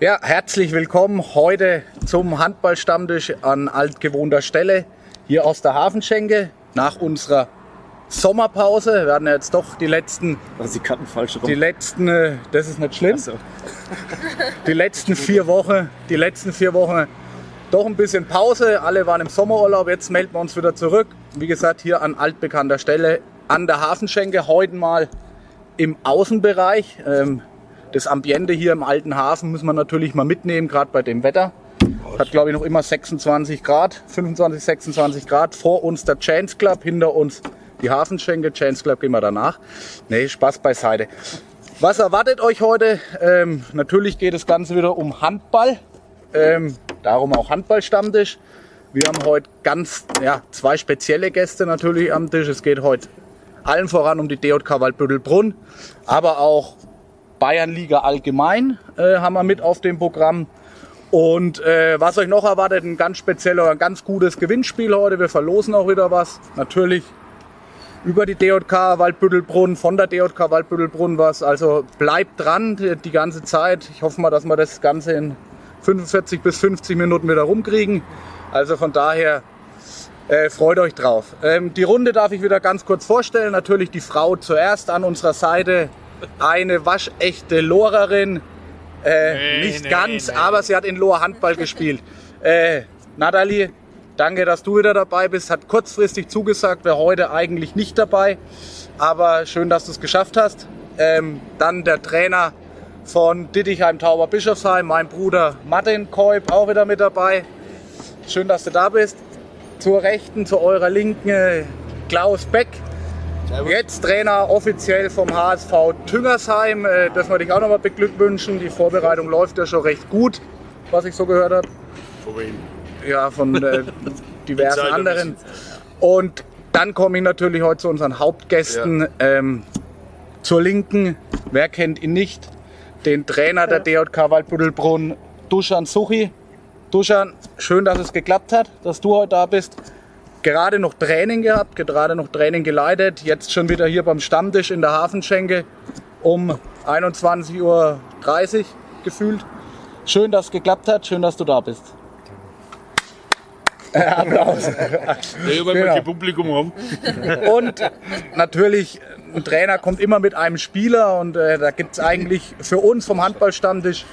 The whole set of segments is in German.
Ja, herzlich willkommen heute zum Handballstammtisch an altgewohnter Stelle hier aus der Hafenschenke nach unserer Sommerpause. Wir hatten jetzt doch die letzten, Also die Karten falsch rum. die letzten, äh, das ist nicht schlimm, Achso. die letzten vier Wochen, die letzten vier Wochen doch ein bisschen Pause. Alle waren im Sommerurlaub. Jetzt melden wir uns wieder zurück. Wie gesagt, hier an altbekannter Stelle an der Hafenschenke. Heute mal im Außenbereich. Ähm, das Ambiente hier im alten Hafen müssen wir natürlich mal mitnehmen, gerade bei dem Wetter. Hat glaube ich noch immer 26 Grad, 25, 26 Grad. Vor uns der Chance Club, hinter uns die Hafenschenke. Chance Club gehen wir danach. Nee, Spaß beiseite. Was erwartet euch heute? Ähm, natürlich geht das Ganze wieder um Handball. Ähm, darum auch Handballstammtisch. Wir haben heute ganz ja, zwei spezielle Gäste natürlich am Tisch. Es geht heute allen voran um die DJK Waldbüttelbrunn, aber auch Bayernliga allgemein äh, haben wir mit auf dem Programm. Und äh, was euch noch erwartet, ein ganz spezieller, ein ganz gutes Gewinnspiel heute. Wir verlosen auch wieder was. Natürlich über die DJK Waldbüttelbrunn, von der DJK Waldbüttelbrunn was. Also bleibt dran die, ganze Zeit. Ich hoffe mal, dass wir das Ganze in 45 bis 50 Minuten wieder rumkriegen. Also von daher äh, freut euch drauf. Ähm, die Runde darf ich wieder ganz kurz vorstellen. Natürlich die Frau zuerst an unserer Seite. Eine waschechte Lorerin. Äh, Nee, nicht nee, ganz, nee. aber sie hat in Lohr Handball gespielt. Äh, Nathalie, danke, dass du wieder dabei bist. Hat kurzfristig zugesagt, wäre heute eigentlich nicht dabei. Aber schön, dass du es geschafft hast. Ähm, dann der Trainer von Dittichheim Tauber Bischofsheim, mein Bruder Martin Keub, auch wieder mit dabei. Schön, dass du da bist. Zur Rechten, zu eurer Linken Klaus Beck. Jetzt Trainer offiziell vom HSV Tüngersheim. Äh, dürfen wir dich auch nochmal beglückwünschen. Die Vorbereitung läuft ja schon recht gut, was ich so gehört habe. Von wem? Ja, von äh, diversen anderen. Und dann komme ich natürlich heute zu unseren Hauptgästen. Ähm, zur Linken, wer kennt ihn nicht? Den Trainer der DJK Waldbüttelbrunn, Duschan Suchi. Duschan, schön, dass es geklappt hat, dass du heute da bist. Gerade noch Training gehabt, gerade noch Training geleitet. Jetzt schon wieder hier beim Stammtisch in der Hafenschenke um 21.30 Uhr gefühlt. Schön, dass es geklappt hat. Schön, dass du da bist. Äh, Applaus. Ja, wenn Genau. wir kein Publikum haben. Und natürlich, ein Trainer kommt immer mit einem Spieler und äh, da gibt es eigentlich für uns vom Handballstammtisch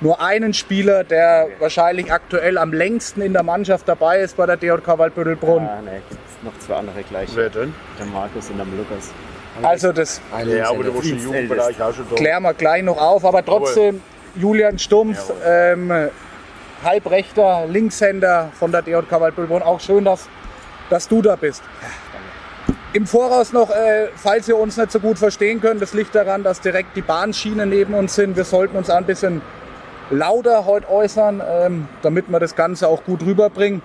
nur einen Spieler, der wahrscheinlich aktuell am längsten in der Mannschaft dabei ist bei der DJK Waldbüttelbrunn. Ah, ne, gibt noch zwei andere gleich. Wer denn? Der Markus und der Lukas. Also das Ja, aber du warst im Jugendbereich auch schon da. klären wir gleich noch auf, aber trotzdem Julian Stumpf, ähm, Halbrechter, Linkshänder von der DJK Waldbüttelbrunn. Auch schön, dass, dass du da bist. Im Voraus noch, äh, falls ihr uns nicht so gut verstehen könnt, das liegt daran, dass direkt die Bahnschienen neben uns sind. Wir sollten uns ein bisschen lauter heute äußern, ähm, damit wir das Ganze auch gut rüberbringen.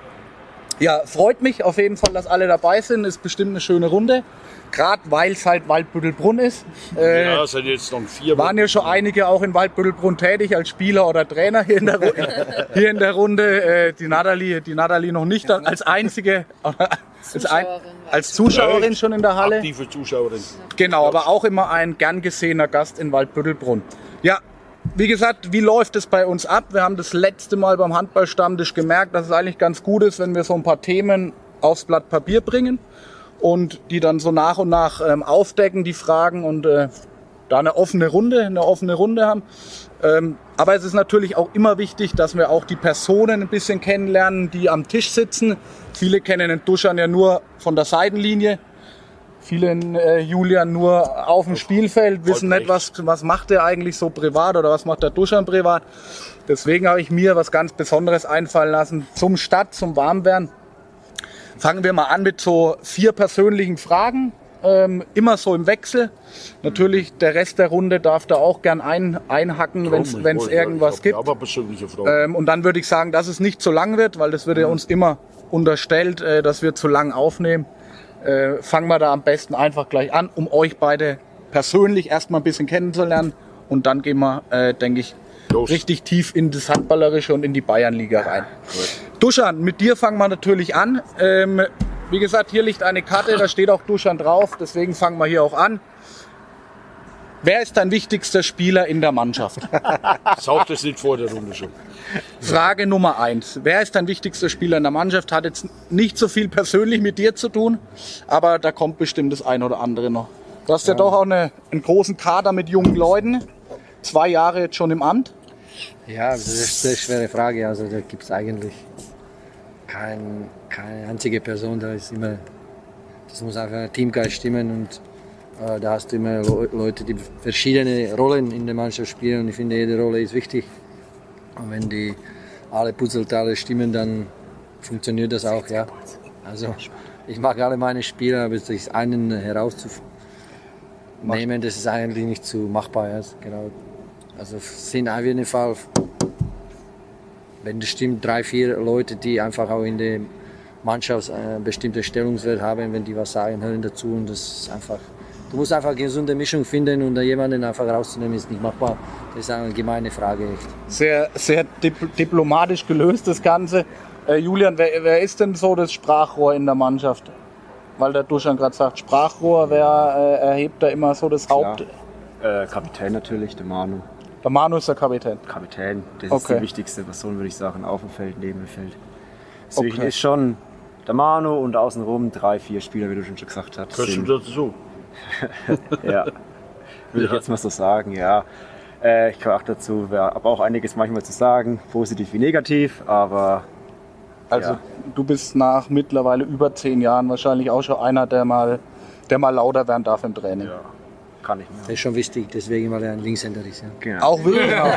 Ja, freut mich auf jeden Fall, dass alle dabei sind. Ist bestimmt eine schöne Runde. Gerade weil es halt Waldbüttelbrunn ist. Äh, Ja, sind jetzt noch vier waren ja schon einige auch in Waldbüttelbrunn tätig als Spieler oder Trainer hier in der, Ru hier in der Runde. Äh, die Nathalie, die Nathalie noch nicht als einzige, als, ein, als Zuschauerin schon in der Halle. aktive Zuschauerin. Genau, aber auch immer ein gern gesehener Gast in Waldbüttelbrunn. Ja, wie gesagt, wie läuft es bei uns ab? Wir haben das letzte Mal beim Handballstammtisch gemerkt, dass es eigentlich ganz gut ist, wenn wir so ein paar Themen aufs Blatt Papier bringen und die dann so nach und nach ähm, aufdecken, die Fragen und äh, da eine offene Runde, eine offene Runde haben. Ähm, aber es ist natürlich auch immer wichtig, dass wir auch die Personen ein bisschen kennenlernen, die am Tisch sitzen. Viele kennen den Duschern ja nur von der Seitenlinie. Viele äh, Julian nur auf dem Spielfeld, wissen nicht, was, was macht er eigentlich so privat oder was macht der Duschan privat. Deswegen habe ich mir was ganz Besonderes einfallen lassen zum Start, zum Warmwerden. Fangen wir mal an mit so vier persönlichen Fragen. Ähm, immer so im Wechsel. Natürlich, der Rest der Runde darf da auch gern ein, einhacken, wenn es irgendwas gibt. Aber persönliche Frage. Ähm, und dann würde ich sagen, dass es nicht zu lang wird, weil das wird ja uns immer unterstellt, äh, dass wir zu lang aufnehmen. Äh, fangen wir da am besten einfach gleich an, um euch beide persönlich erstmal ein bisschen kennenzulernen. Und dann gehen wir, äh, denke ich, Los. richtig tief in das Handballerische und in die Bayernliga rein. Duschan, mit dir fangen wir natürlich an. Ähm, wie gesagt, hier liegt eine Karte, da steht auch Duschan drauf, deswegen fangen wir hier auch an. Wer ist dein wichtigster Spieler in der Mannschaft? Sag das nicht vor der Runde schon. Frage Nummer eins. Wer ist dein wichtigster Spieler in der Mannschaft? Hat jetzt nicht so viel persönlich mit dir zu tun, aber da kommt bestimmt das ein oder andere noch. Du hast ja, doch auch eine, einen großen Kader mit jungen Leuten. Zwei Jahre jetzt schon im Amt. Ja, das ist eine schwere Frage. Also da gibt es eigentlich kein, keine einzige Person. Da ist immer, das muss einfach ein Teamgeist stimmen und da hast du immer Le- Leute, die verschiedene Rollen in der Mannschaft spielen und ich finde, jede Rolle ist wichtig. Und wenn die alle Puzzleteile stimmen, dann funktioniert das auch, ja. Also ich mag alle meine Spieler, aber sich einen herauszunehmen, das ist eigentlich nicht zu machbar. Ja. Genau. Also es sind auf jeden Fall, wenn das stimmt, drei, vier Leute, die einfach auch in der Mannschaft äh, bestimmte Stellungswert haben, wenn die was sagen, hören dazu und das ist einfach, du musst einfach eine gesunde Mischung finden und da jemanden einfach rauszunehmen, ist nicht machbar. Das ist eine gemeine Frage. Echt. Sehr, sehr dip diplomatisch gelöst, das Ganze. Äh, Julian, wer, wer ist denn so das Sprachrohr in der Mannschaft? Weil der Duschan gerade sagt, Sprachrohr, wer äh, erhebt da immer so das Haupt? Äh, Kapitän natürlich, der Manu. Der Manu ist der Kapitän. Kapitän, das Okay. ist die wichtigste Person, würde ich sagen, auf dem Feld, neben dem Feld. Deswegen Okay. ist schon der Manu und außenrum drei, vier Spieler, wie du schon gesagt hast. Hörst du sind- dazu? Ja, würde ich jetzt mal so sagen, ja. Äh, ich gehöre auch dazu, habe auch einiges manchmal zu sagen, positiv wie negativ, aber Also Ja. du bist nach mittlerweile über zehn Jahren wahrscheinlich auch schon einer, der mal, der mal lauter werden darf im Training. Ja. Kann ich mehr. Das ist schon wichtig, deswegen, weil er ein Linkshänder ist. Ja. Genau. Auch wirklich. Genau.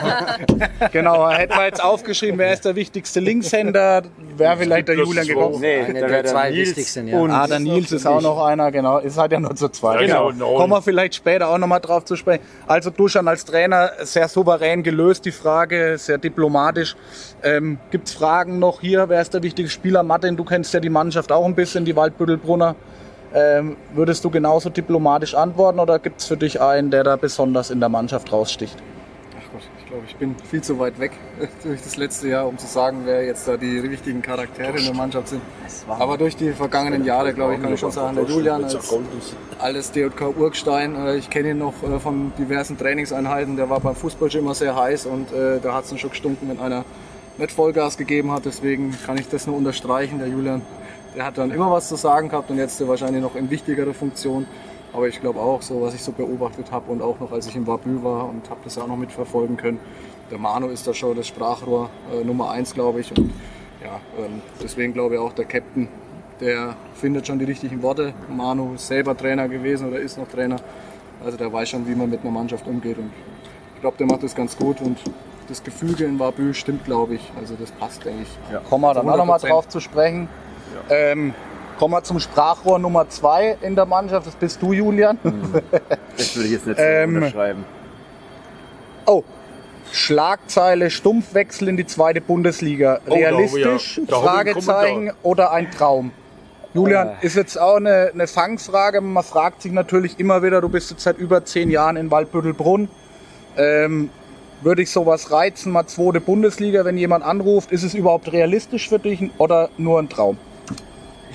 genau, hätten wir jetzt aufgeschrieben, wer ist der wichtigste Linkshänder, wäre vielleicht der Julian gekommen. Nee, Einer der wäre der zwei Nils wichtigsten, ja. und Ah, der Nils ist auch noch einer, genau. Ist halt ja nur zu zweit. Genau. genau. Kommen wir vielleicht später auch nochmal drauf zu sprechen. Also Duschan als Trainer sehr souverän gelöst, die Frage, sehr diplomatisch. Ähm, Gibt es Fragen noch hier? Wer ist der wichtige Spieler? Martin, du kennst ja die Mannschaft auch ein bisschen, die Waldbüttelbrunner. Ähm, würdest du genauso diplomatisch antworten oder gibt es für dich einen, der da besonders in der Mannschaft raussticht? Ach Gott, ich glaube, ich bin viel zu weit weg durch das letzte Jahr, um zu sagen, wer jetzt da die richtigen Charaktere in der Mannschaft sind. Aber durch die vergangenen Jahre, glaube ich, kann ich schon sagen, der Julian als alles DJK Urgstein, äh, ich kenne ihn noch äh, von diversen Trainingseinheiten, der war beim Fußball schon immer sehr heiß und äh, da hat es schon gestunken, wenn einer nicht Vollgas gegeben hat. Deswegen kann ich das nur unterstreichen. Der Julian, der hat dann immer was zu sagen gehabt und jetzt wahrscheinlich noch in wichtigerer Funktion. Aber ich glaube auch, so was ich so beobachtet habe und auch noch als ich in Wabü war und habe das ja auch noch mitverfolgen können. Der Manu ist da schon das Sprachrohr äh, Nummer eins, glaube ich. Und ja, ähm, deswegen glaube ich auch der Captain, der findet schon die richtigen Worte. Manu ist selber Trainer gewesen oder ist noch Trainer. Also der weiß schon, wie man mit einer Mannschaft umgeht. Und ich glaube, der macht das ganz gut und das Gefüge in Wabü stimmt, glaube ich. Also das passt, denke ich. Kommen wir dann auch nochmal 100%. drauf zu sprechen. Ähm, kommen wir zum Sprachrohr Nummer zwei in der Mannschaft. Das bist du, Julian. Das würde ich jetzt nicht so Ähm, unterschreiben. Oh, Schlagzeile Stumpfwechsel in die zweite Bundesliga. Oh, Realistisch? ja- Fragezeichen oder ein Traum? Julian, Äh. ist jetzt auch eine, eine Fangfrage. Man fragt sich natürlich immer wieder, du bist jetzt seit über zehn Jahren in Waldbüttelbrunn. Ähm, würde ich sowas reizen, mal zweite Bundesliga, wenn jemand anruft? Ist es überhaupt realistisch für dich oder nur ein Traum?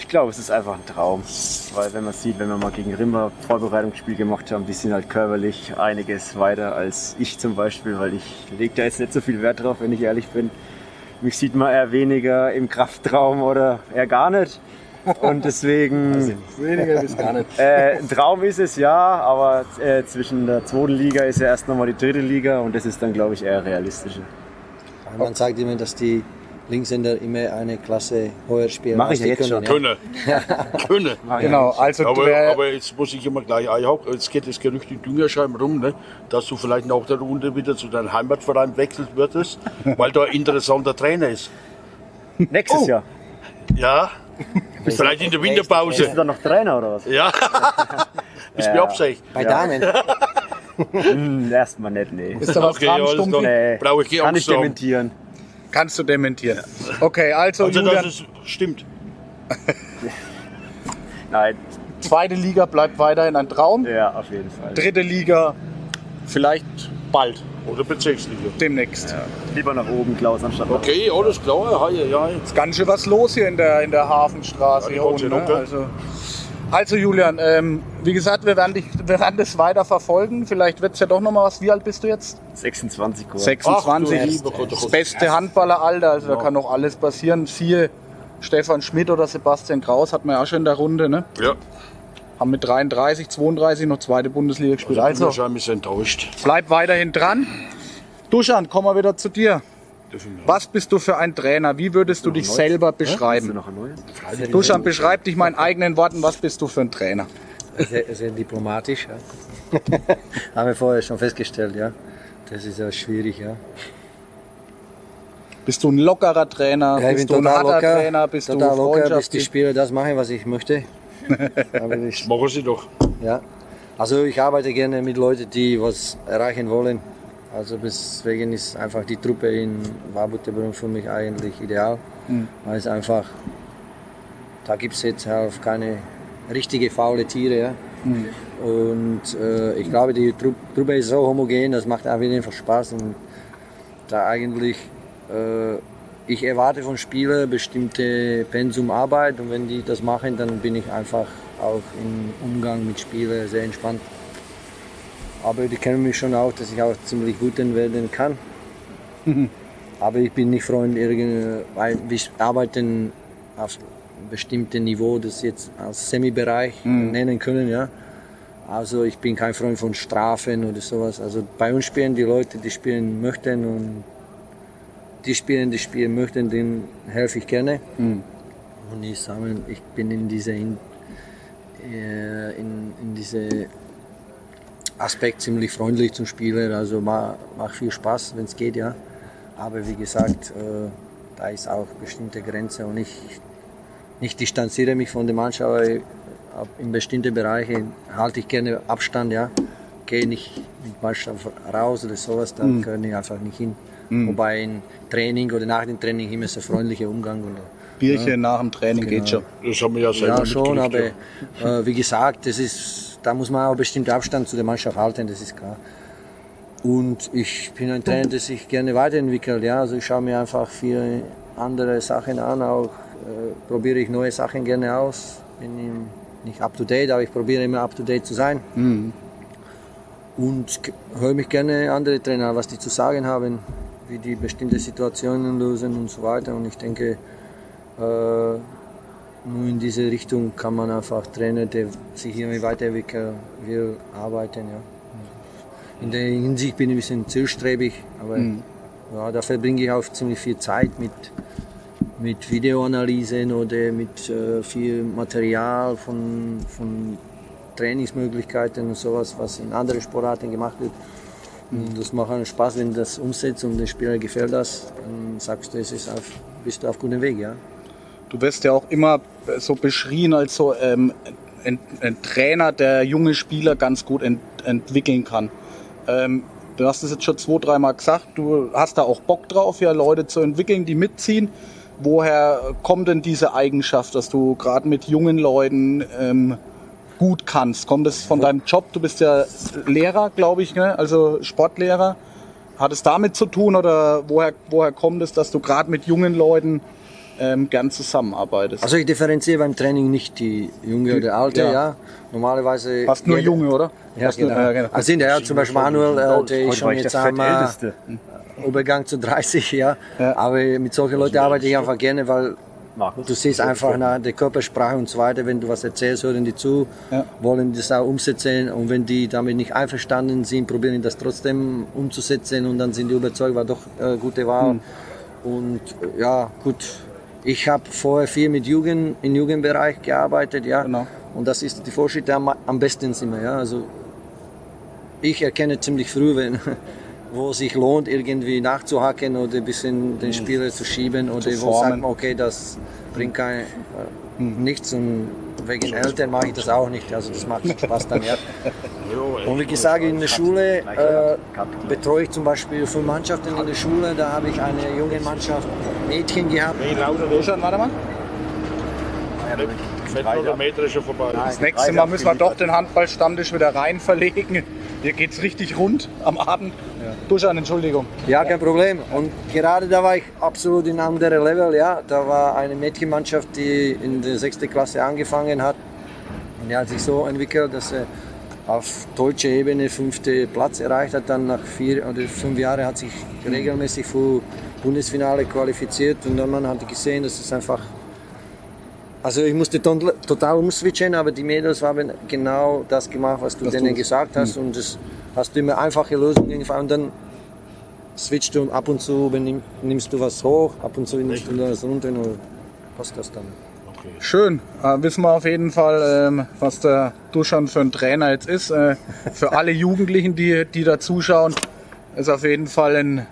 Ich glaube, es ist einfach ein Traum. Weil wenn man sieht, wenn wir mal gegen Rimmer Vorbereitungsspiel gemacht haben, die sind halt körperlich einiges weiter als ich zum Beispiel, weil ich lege da jetzt nicht so viel Wert drauf, wenn ich ehrlich bin. Mich sieht man eher weniger im Kraftraum oder eher gar nicht. Und deswegen, Weniger bis gar nicht. äh, ein Traum ist es ja, aber äh, zwischen der zweiten Liga ist ja erst nochmal die dritte Liga und das ist dann, glaube ich, eher realistischer. Man sagt immer, dass die Linkshänder immer eine Klasse höher spielen. Mach als ich ja die jetzt schon, können, Können. Können. Genau, also Aber, aber jetzt muss ich immer gleich einhaken. Jetzt geht das Gerücht in Düngerscheim rum, ne? dass du vielleicht nach der Runde wieder zu deinem Heimatverein wechseln würdest, weil da ein interessanter Trainer ist. Nächstes Oh. Jahr. Ja, vielleicht in der Bist du Winterpause. dann noch Trainer oder was? Ja, ist mir Ja. absicht. Bei Damen. Hm, erstmal nicht, nee. Ist da was Okay, dran, alles Stumpfi? klar. Nee, Brauche ich keine kann ich dementieren. Kannst du dementieren. Okay, also, Also, Julian, dass es stimmt. Nein, zweite Liga bleibt weiterhin ein Traum. ja, auf jeden Fall. Dritte Liga vielleicht bald, Oder Bezirksliga. demnächst. Lieber nach oben, Klaus, anstatt nach Okay, alles klar. Ja, ja, ja. Ist ganz schön was los hier in der, in der Hafenstraße Ja, hier unten. Ne? Also, Also Julian, ähm, wie gesagt, wir werden, dich, wir werden das weiter verfolgen. Vielleicht wird es ja doch noch mal was. Wie alt bist du jetzt? 26 Uhr. 26. Ach, du lieber Gott, das beste Handballeralter, also da kann noch alles passieren. Siehe Stefan Schmidt oder Sebastian Kraus, hat man ja auch schon in der Runde. Ne? Ja. Haben mit 33, 32 noch zweite Bundesliga gespielt. Also, Also ist enttäuscht. bleib weiterhin dran. Duschan, kommen wir wieder zu dir. Was bist du für ein Trainer? Wie würdest du dich selber beschreiben? Duschan, beschreib dich mal in eigenen Worten. Was bist du für ein Trainer? Sehr, sehr diplomatisch. Ja. Haben wir vorher schon festgestellt, ja. Das ist ja schwierig, ja. Bist du ein lockerer Trainer? ja ich bist bin du ein harter locker, Trainer? Bist total du locker, bis die? Spieler das machen, was ich möchte. Ich, Machen sie doch. ja. Also ich arbeite gerne mit Leuten, die was erreichen wollen. Also deswegen ist einfach die Truppe in Warburg für mich eigentlich ideal. Weil es einfach, da gibt es jetzt auch keine richtige faule Tiere. Ja? Und äh, ich glaube, die Tru Truppe ist so homogen, das macht einfach Spaß. Und da eigentlich, äh, ich erwarte von Spielern bestimmte Pensum Arbeit und wenn die das machen, dann bin ich einfach auch im Umgang mit Spielern sehr entspannt. Aber die kennen mich schon auch, dass ich auch ziemlich gut werden kann. Aber ich bin nicht Freund, weil wir arbeiten auf einem bestimmten Niveau, das jetzt als Semi-Bereich nennen können. Ja. Also ich bin kein Freund von Strafen oder sowas. Also bei uns spielen die Leute, die spielen möchten und die spielen, die spielen möchten, denen helfe ich gerne. Und ich sage, ich bin in diese, äh, in, in diese Aspekt ziemlich freundlich zum Spieler. Also ma- macht viel Spaß, wenn es geht, ja. Aber wie gesagt, äh, da ist auch bestimmte Grenze und ich, ich distanziere mich von der Mannschaft, aber ab- in bestimmten Bereichen halte ich gerne Abstand, ja. Gehe nicht mit Mannschaft raus oder sowas, da kann ich einfach nicht hin. Wobei im Training oder nach dem Training immer so freundlicher Umgang. Oder, Bierchen nach dem Training geht schon. Das haben wir ja selber ja, schon, aber äh, wie gesagt, das ist, da muss man auch bestimmten Abstand zu der Mannschaft halten, das ist klar. Und ich bin ein Trainer, der sich gerne weiterentwickelt. Ja? Also ich schaue mir einfach viele andere Sachen an, auch äh, probiere ich neue Sachen gerne aus. Bin nicht up to date, aber ich probiere immer up to date zu sein. Und k- höre mich gerne andere Trainer, an, was die zu sagen haben, wie die bestimmte Situationen lösen und so weiter. Und ich denke, äh, nur in diese Richtung kann man einfach Trainer, der sich irgendwie weiterentwickeln will, arbeiten. Ja. In der Hinsicht bin ich ein bisschen zielstrebig, aber ja, da verbringe ich auch ziemlich viel Zeit mit, mit Videoanalysen oder mit äh, viel Material von, von Trainingsmöglichkeiten und sowas, was in anderen Sportarten gemacht wird. Und das macht einen Spaß, wenn du das umsetzt und den Spieler gefällt das, dann sagst du, es ist auf, bist du auf gutem Weg. Ja. Du wirst ja auch immer so beschrien als so ähm, ein, ein Trainer, der junge Spieler ganz gut ent, entwickeln kann. Ähm, du hast es jetzt schon zwei, dreimal gesagt, du hast da auch Bock drauf, ja Leute zu entwickeln, die mitziehen. Woher kommt denn diese Eigenschaft, dass du gerade mit jungen Leuten ähm, gut kannst? Kommt es von deinem Job? Du bist ja Lehrer, glaube ich, ne? also Sportlehrer. Hat es damit zu tun oder woher, woher kommt es, dass du gerade mit jungen Leuten ähm, gern zusammenarbeitest? Also ich differenziere beim Training nicht die Junge oder Alte, Ja. ja. Normalerweise. Fast nur jeder- Junge, oder? Ja, Fast nur- genau. ja, genau. Also sind ja zum Beispiel Manuel, äh, der ist schon jetzt am äh. Übergang zu 30, ja. Ja. Aber mit solchen Leuten arbeite ich einfach gerne, weil Markus? du siehst einfach nach der Körpersprache und so weiter, wenn du was erzählst, hören die zu, Ja. wollen das auch umsetzen und wenn die damit nicht einverstanden sind, probieren die das trotzdem umzusetzen und dann sind die überzeugt, war doch äh, gute Wahl. Und äh, ja, gut, ich habe vorher viel mit Jugend, im Jugendbereich gearbeitet, ja. Genau. Und das ist die Fortschritte am, am besten immer, ja. Also ich erkenne ziemlich früh, wenn, wo es sich lohnt, irgendwie nachzuhacken oder ein bisschen den Spieler zu schieben oder Zu wo sagt man, okay, das bringt kein, äh, nichts und wegen Eltern mache ich das auch nicht. Also das macht Spaß dann, ja. Und wie gesagt, in der Schule äh, betreue ich zum Beispiel fünf Mannschaften in der Schule. Da habe ich eine junge Mannschaft Mädchen gehabt. Duschan, warte mal. Fettler Meter ist schon vorbei. Das nächste Mal müssen wir doch den Handballstammtisch wieder rein verlegen. Hier geht's richtig rund am Abend. Duschan, Entschuldigung. Ja, kein Problem. Und gerade da war ich absolut in einem anderen Level. Ja, da war eine Mädchenmannschaft, die in der sechsten Klasse angefangen hat. Und er hat sich so entwickelt, dass er auf deutscher Ebene fünfte Platz erreicht hat. Dann nach vier oder fünf Jahren hat sich regelmäßig für Bundesfinale qualifiziert und dann man hat gesehen, dass es einfach also ich musste total umswitchen, aber die Mädels haben genau das gemacht, was du das denen gesagt hast mhm. und das hast du immer einfache Lösungen gefunden und dann switcht du ab und zu, nimmst du was hoch, ab und zu nimmst du das runter und passt das dann. Okay. Schön. Äh, wissen wir auf jeden Fall, ähm, was der Duschan für ein Trainer jetzt ist. Äh, für alle Jugendlichen, die, die da zuschauen, ist auf jeden Fall ein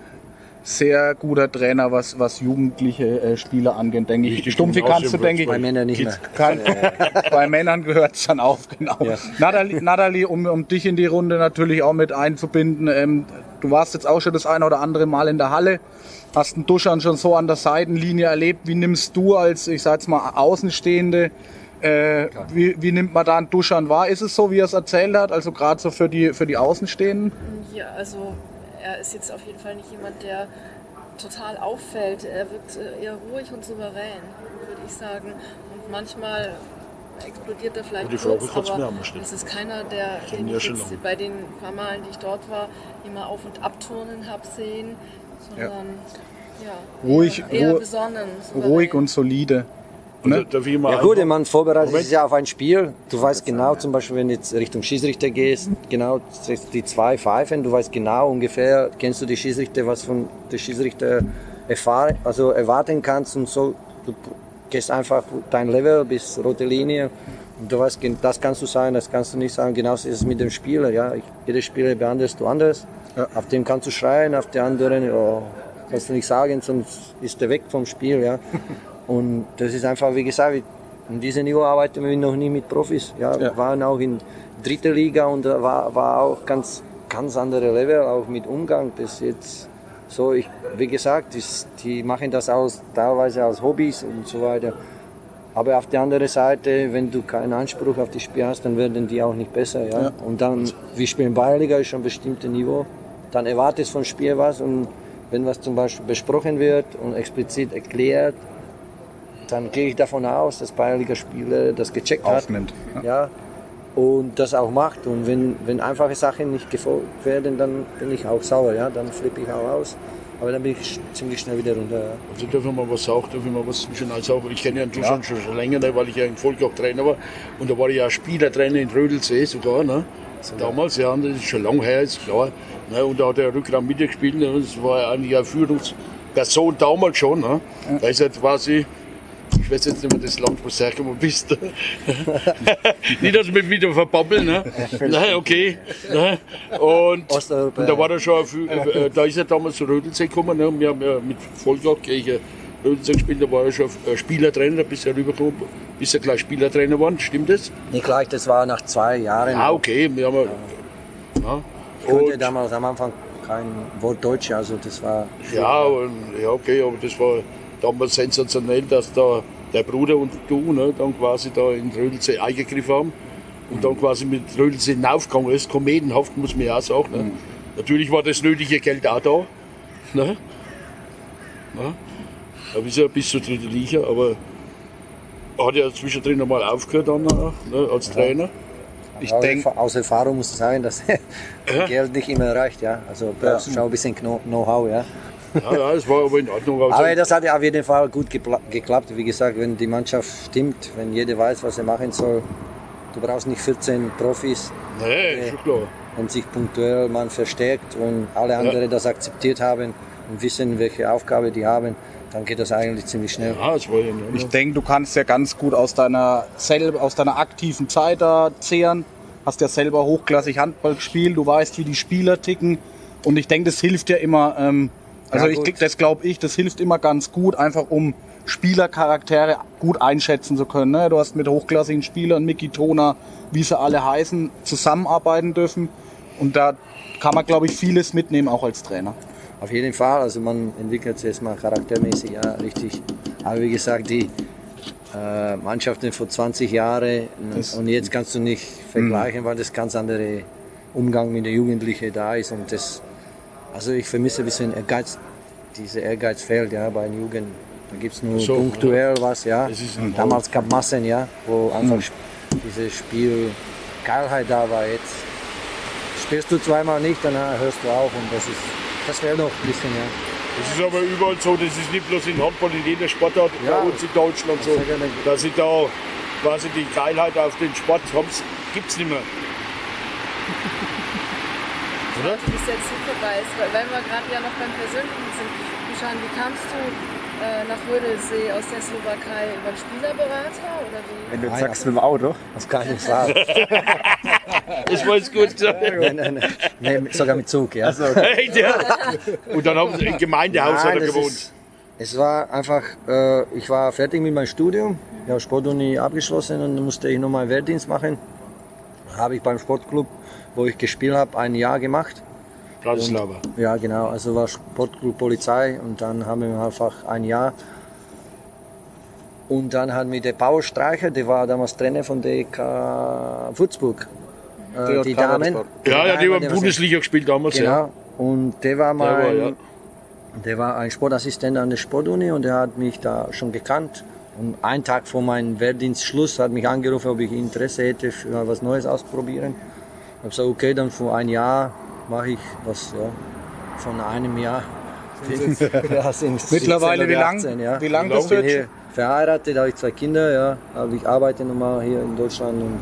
sehr guter Trainer, was, was jugendliche äh, Spieler angeht, denke ich. Die Stumpfi kannst du, denke ich. Bei Männern nicht mehr. Kann, bei Männern gehört es dann auf, genau. Ja. Natalie, Natalie um, um dich in die Runde natürlich auch mit einzubinden. Ähm, du warst jetzt auch schon das eine oder andere Mal in der Halle, hast einen Duschern schon so an der Seitenlinie erlebt. Wie nimmst du als, ich sag's mal, Außenstehende, äh, wie, wie nimmt man da einen Duschern wahr? Ist es so, wie er es erzählt hat, also gerade so für die, für die Außenstehenden? Ja, also er ist jetzt auf jeden Fall nicht jemand, der total auffällt. Er wirkt äh, eher ruhig und souverän, würde ich sagen. Und manchmal explodiert er vielleicht die kurz, aber es ist keiner, der den ich jetzt bei den paar Malen, die ich dort war, immer auf- und abturnen habe sehen, sondern ja. ja ruhig, eher, eher besonnen, ruhig und solide. Ne? Ja gut, man vorbereitet sich ja auf ein Spiel. Du weißt genau, zum Beispiel, wenn du jetzt Richtung Schießrichter gehst, genau die zwei Pfeifen, du weißt genau ungefähr, kennst du die Schießrichter, was von der Schießrichter erfahren, also erwarten kannst und so. Du gehst einfach dein Level bis rote Linie und du weißt, das kannst du sagen, das kannst du nicht sagen. Genauso ist es mit dem Spieler. Ja, jeder Spieler behandelst du anders. Ja. Auf dem kannst du schreien, auf der anderen oh, kannst du nicht sagen, sonst ist er weg vom Spiel. Ja. Und das ist einfach, wie gesagt, in diesem Niveau arbeiten wir noch nie mit Profis. Ja, ja. waren auch in dritter Liga und da war, war auch ganz, ganz andere Level, auch mit Umgang. Das jetzt so, ich, wie gesagt, das, die machen das aus, teilweise als Hobbys und so weiter. Aber auf der anderen Seite, wenn du keinen Anspruch auf das Spiel hast, dann werden die auch nicht besser. Ja? ja. Und dann, wir spielen Bayernliga, ist schon ein bestimmtes Niveau. Dann erwartest von Spiel was und wenn was zum Beispiel besprochen wird und explizit erklärt, dann gehe ich davon aus, dass Bayernliga-Spieler das gecheckt Aufnimmt. hat. Ja. Und das auch macht. Und wenn, wenn einfache Sachen nicht gefolgt werden, dann bin ich auch sauer. Ja? Dann flippe ich auch aus. Aber dann bin ich ziemlich schnell wieder runter. Ja. Also dürfen wir mal was sagen, dürfen wir was zwischen als auch. Ich kenne ja den ja. schon, länger, ne, weil ich ja im Volk Trainer war. Und da war ich ja Spielertrainer in Rödelsee sogar. Ne? So, Damals, ja, das ist schon lange her, ist klar. Ne? Und da hat der Rückraum mitgespielt. Ne? Das war eigentlich eine Führungsperson damals schon. Ne? Ja. Da ist er quasi ich weiß jetzt nicht mehr das Land, wo du hergekommen bist. nicht, dass wir wieder verbabbeln. Ne? Nein, okay. Ne? Und, und, da war er schon, äh, äh, da ist er damals zu Rödelsee gekommen. Ne? Wir haben ja mit Vollgott gegen Rödelsee gespielt, da war er schon Spielertrainer, bis er rübergekommen bis er gleich Spielertrainer geworden. Stimmt das? Nicht gleich, das war nach zwei Jahren. Ah, okay. Wir haben, ja. Ja. Ich konnte damals am Anfang kein Wort Deutsch, also das war. Ja, und, ja, okay, aber das war damals sensationell, dass da der Bruder und du ne, dann quasi da in Rödelsee eingegriffen haben und dann quasi mit Rödelsee hinaufgegangen ist. Kometenhaft muss man ja auch sagen. Ne. Mhm. Natürlich war das nötige Geld auch da. Ne? Ne? Da ist ja bis zur dritten Liga, aber hat ja zwischendrin nochmal aufgehört dann, ne, als ja. Trainer. Ich denke, aus Erfahrung muss ich sagen, dass ja. Geld nicht immer reicht. Ja? Also brauchst du schon ein bisschen Know-how. Ja? Ja, ja, es war aber in Ordnung. Also aber das hat ja auf jeden Fall gut geklappt. Wie gesagt, wenn die Mannschaft stimmt, wenn jeder weiß, was er machen soll, du brauchst nicht 14 Profis. Nee, äh, schon klar. Wenn sich punktuell man verstärkt und alle anderen ja. das akzeptiert haben und wissen, welche Aufgabe die haben, dann geht das eigentlich ziemlich schnell. Ja, das war ja ich denke, du kannst ja ganz gut aus deiner, aus deiner aktiven Zeit da zehren. Hast ja selber hochklassig Handball gespielt, du weißt, wie die Spieler ticken. Und ich denke, das hilft ja immer, ähm, also ja, ich, das glaube ich, das hilft immer ganz gut, einfach um Spielercharaktere gut einschätzen zu können. Ne? Du hast mit hochklassigen Spielern, Miki Tona, wie sie alle heißen, zusammenarbeiten dürfen. Und da kann man, glaube ich, vieles mitnehmen, auch als Trainer. Auf jeden Fall, also man entwickelt sich erstmal charaktermäßig, ja, richtig. Aber wie gesagt, die äh, Mannschaften vor 20 Jahren und jetzt kannst du nicht vergleichen, mhm. weil das ganz andere Umgang mit der Jugendlichen da ist und das also ich vermisse ein bisschen Ehrgeiz, diese Ehrgeiz fehlt ja bei den Jugend. Da gibt es nur so, punktuell ja. was, ja. Damals gab Massen, ja, wo einfach diese Spielgeilheit da war. Jetzt spielst du zweimal nicht, dann hörst du auf und das ist, das wäre noch ein bisschen, ja. Das ist aber überall so, das ist nicht bloß in Handball, in jeder Sportart Ja. bei uns in Deutschland so. Dass sie da quasi die Geilheit auf den Sport gibt es nicht mehr. Oder? Wie es jetzt vorbei ist, weil weil wir gerade ja noch beim Persönlichen sind. Duschan, wie kamst du äh, nach Rödelsee aus der Slowakei? Über einen Spielerberater oder wie? Wenn du Nein, sagst mit dem Auto. Das kann ich nicht sagen. Das war jetzt gut. nein, nein, nein. Nee, sogar mit Zug, ja. Hey, der. Und dann haben sie im Gemeindehaus das gewohnt. ist- Es war einfach, äh, ich war fertig mit meinem Studium, ich habe Sportuni abgeschlossen und dann musste ich noch mal Wehrdienst machen. Habe ich beim Sportclub, wo ich gespielt habe, ein Jahr gemacht. Bratislava. Ja, genau, also war Sportclub Polizei und dann haben wir einfach ein Jahr. Und dann hat mir der Paul Streicher, der war damals Trainer von DK Würzburg, äh, die Damen. Ja, ja, die haben der war- Bundesliga gespielt damals. Ja. Genau. Und der war Der war, ja. der war ein Sportassistent an der Sportuni und der hat mich da schon gekannt. Und einen Tag vor meinem Wehrdienstschluss hat mich angerufen, ob ich Interesse hätte, für was Neues ausprobieren. Ich habe gesagt, okay, dann vor ein Jahr mache ich was, ja, von einem Jahr. ja, sind Mittlerweile, 17 wie oder lang, 18, ja. wie lang bist du Ich bin jetzt? hier verheiratet, habe ich zwei Kinder, ja. Aber ich arbeite nochmal hier in Deutschland und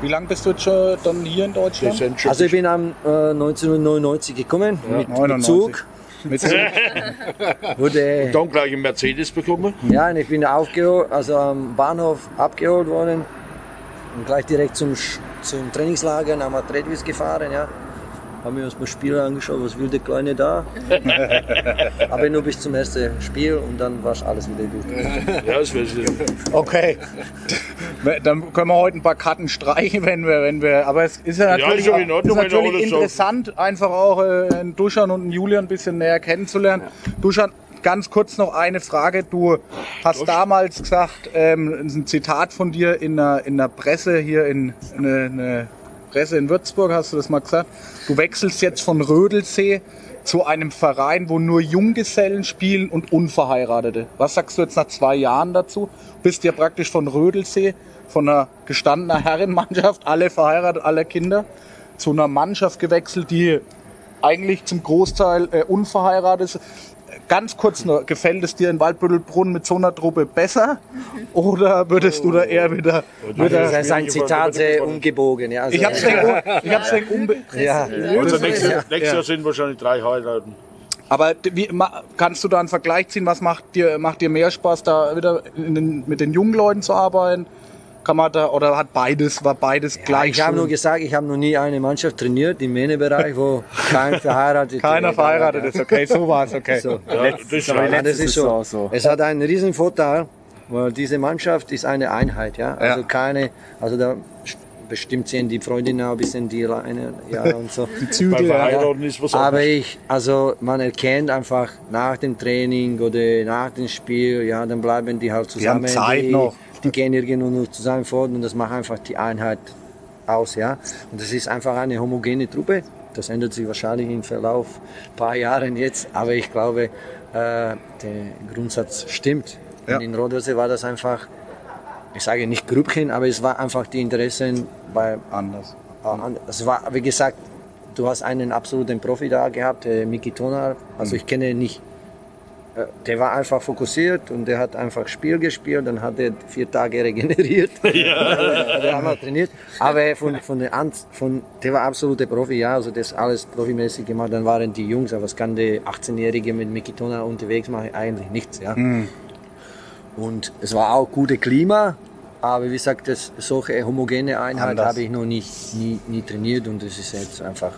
Wie lang bist du jetzt schon dann hier in Deutschland? also ich bin am äh, 1999 gekommen mit, mit 99. Zug. Mit Wurde, dann gleich einen Mercedes bekommen. Ja, und ich bin aufgeholt, also am Bahnhof abgeholt worden und gleich direkt zum, Sch- zum Trainingslager nach Matredwis gefahren. Ja. Haben wir uns mal Spieler angeschaut, was will der Kleine da? Aber nur bis zum ersten Spiel und dann war alles wieder gut. Ja, das weiß ich. Okay. Dann können wir heute ein paar Karten streichen, wenn wir, wenn wir. Aber es ist ja Ja, natürlich, ist doch in Ordnung, ist natürlich interessant, einfach auch äh, einen Duschan und einen Julian ein bisschen näher kennenzulernen. Duschan, ganz kurz noch eine Frage. Du hast damals gesagt, ähm, ein Zitat von dir in der, in der Presse hier in eine, eine Presse in Würzburg, hast du das mal gesagt? Du wechselst jetzt von Rödelsee zu einem Verein, wo nur Junggesellen spielen und Unverheiratete. Was sagst du jetzt nach zwei Jahren dazu? Bist ja praktisch von Rödelsee, von einer gestandenen Herrenmannschaft, alle verheiratet, alle Kinder, zu einer Mannschaft gewechselt, die eigentlich zum Großteil äh, unverheiratet ist. Ganz kurz nur, gefällt es dir in Waldbüttelbrunn mit so einer Truppe besser? Oder würdest du da eher wieder... wieder Das ist ein Zitat sehr umgebogen. Ja, also, ich hab's wegen, ich hab's wegen unbe ja. Also nächstes, Ja. nächstes Jahr sind wahrscheinlich drei heiraten. Aber wie, ma- kannst du da einen Vergleich ziehen? Was macht dir, macht dir mehr Spaß, da wieder in den, mit den jungen Leuten zu arbeiten? Kann man da, oder hat beides, war beides gleich Ich habe nur gesagt, ich habe noch nie eine Mannschaft trainiert im Männerbereich, wo kein verheiratet Keiner verheiratet ist, okay, so war's, okay. So. Ja, das ist ja, Ja, das ist so. so. Es hat einen riesen Vorteil, weil diese Mannschaft ist eine Einheit, ja. Also Ja. keine, also da bestimmt sehen die Freundinnen auch ein bisschen die Leine, ja und so. bei Zügel, ja. Ist was Aber ich, also man erkennt einfach nach dem Training oder nach dem Spiel, ja, dann bleiben die halt Die haben zusammen. Zeit die, noch. Die gehen irgendwo nur zusammen fort und das macht einfach die Einheit aus, ja. Und das ist einfach eine homogene Truppe. Das ändert sich wahrscheinlich im Verlauf ein paar Jahren jetzt, aber ich glaube, äh, der Grundsatz stimmt. Ja. Und in Rodose war das einfach, ich sage nicht Grüppchen, aber es war einfach die Interessen bei Anders. es war, wie gesagt, du hast einen absoluten Profi da gehabt, äh, Miki Tonar. Also ich kenne ihn nicht. Der war einfach fokussiert und der hat einfach Spiel gespielt, dann hat er vier Tage regeneriert. Ja. der hat mal trainiert. Aber von, von der An von, der war absolute Profi, ja, also das alles profimäßig gemacht. Dann waren die Jungs, aber was kann der 18-Jährige mit Miki Tonar unterwegs machen? Eigentlich nichts, ja. Und es war auch gute Klima, aber wie gesagt, das, solche homogene Einheit Anders. habe ich noch nicht, nie, nie trainiert und das ist jetzt einfach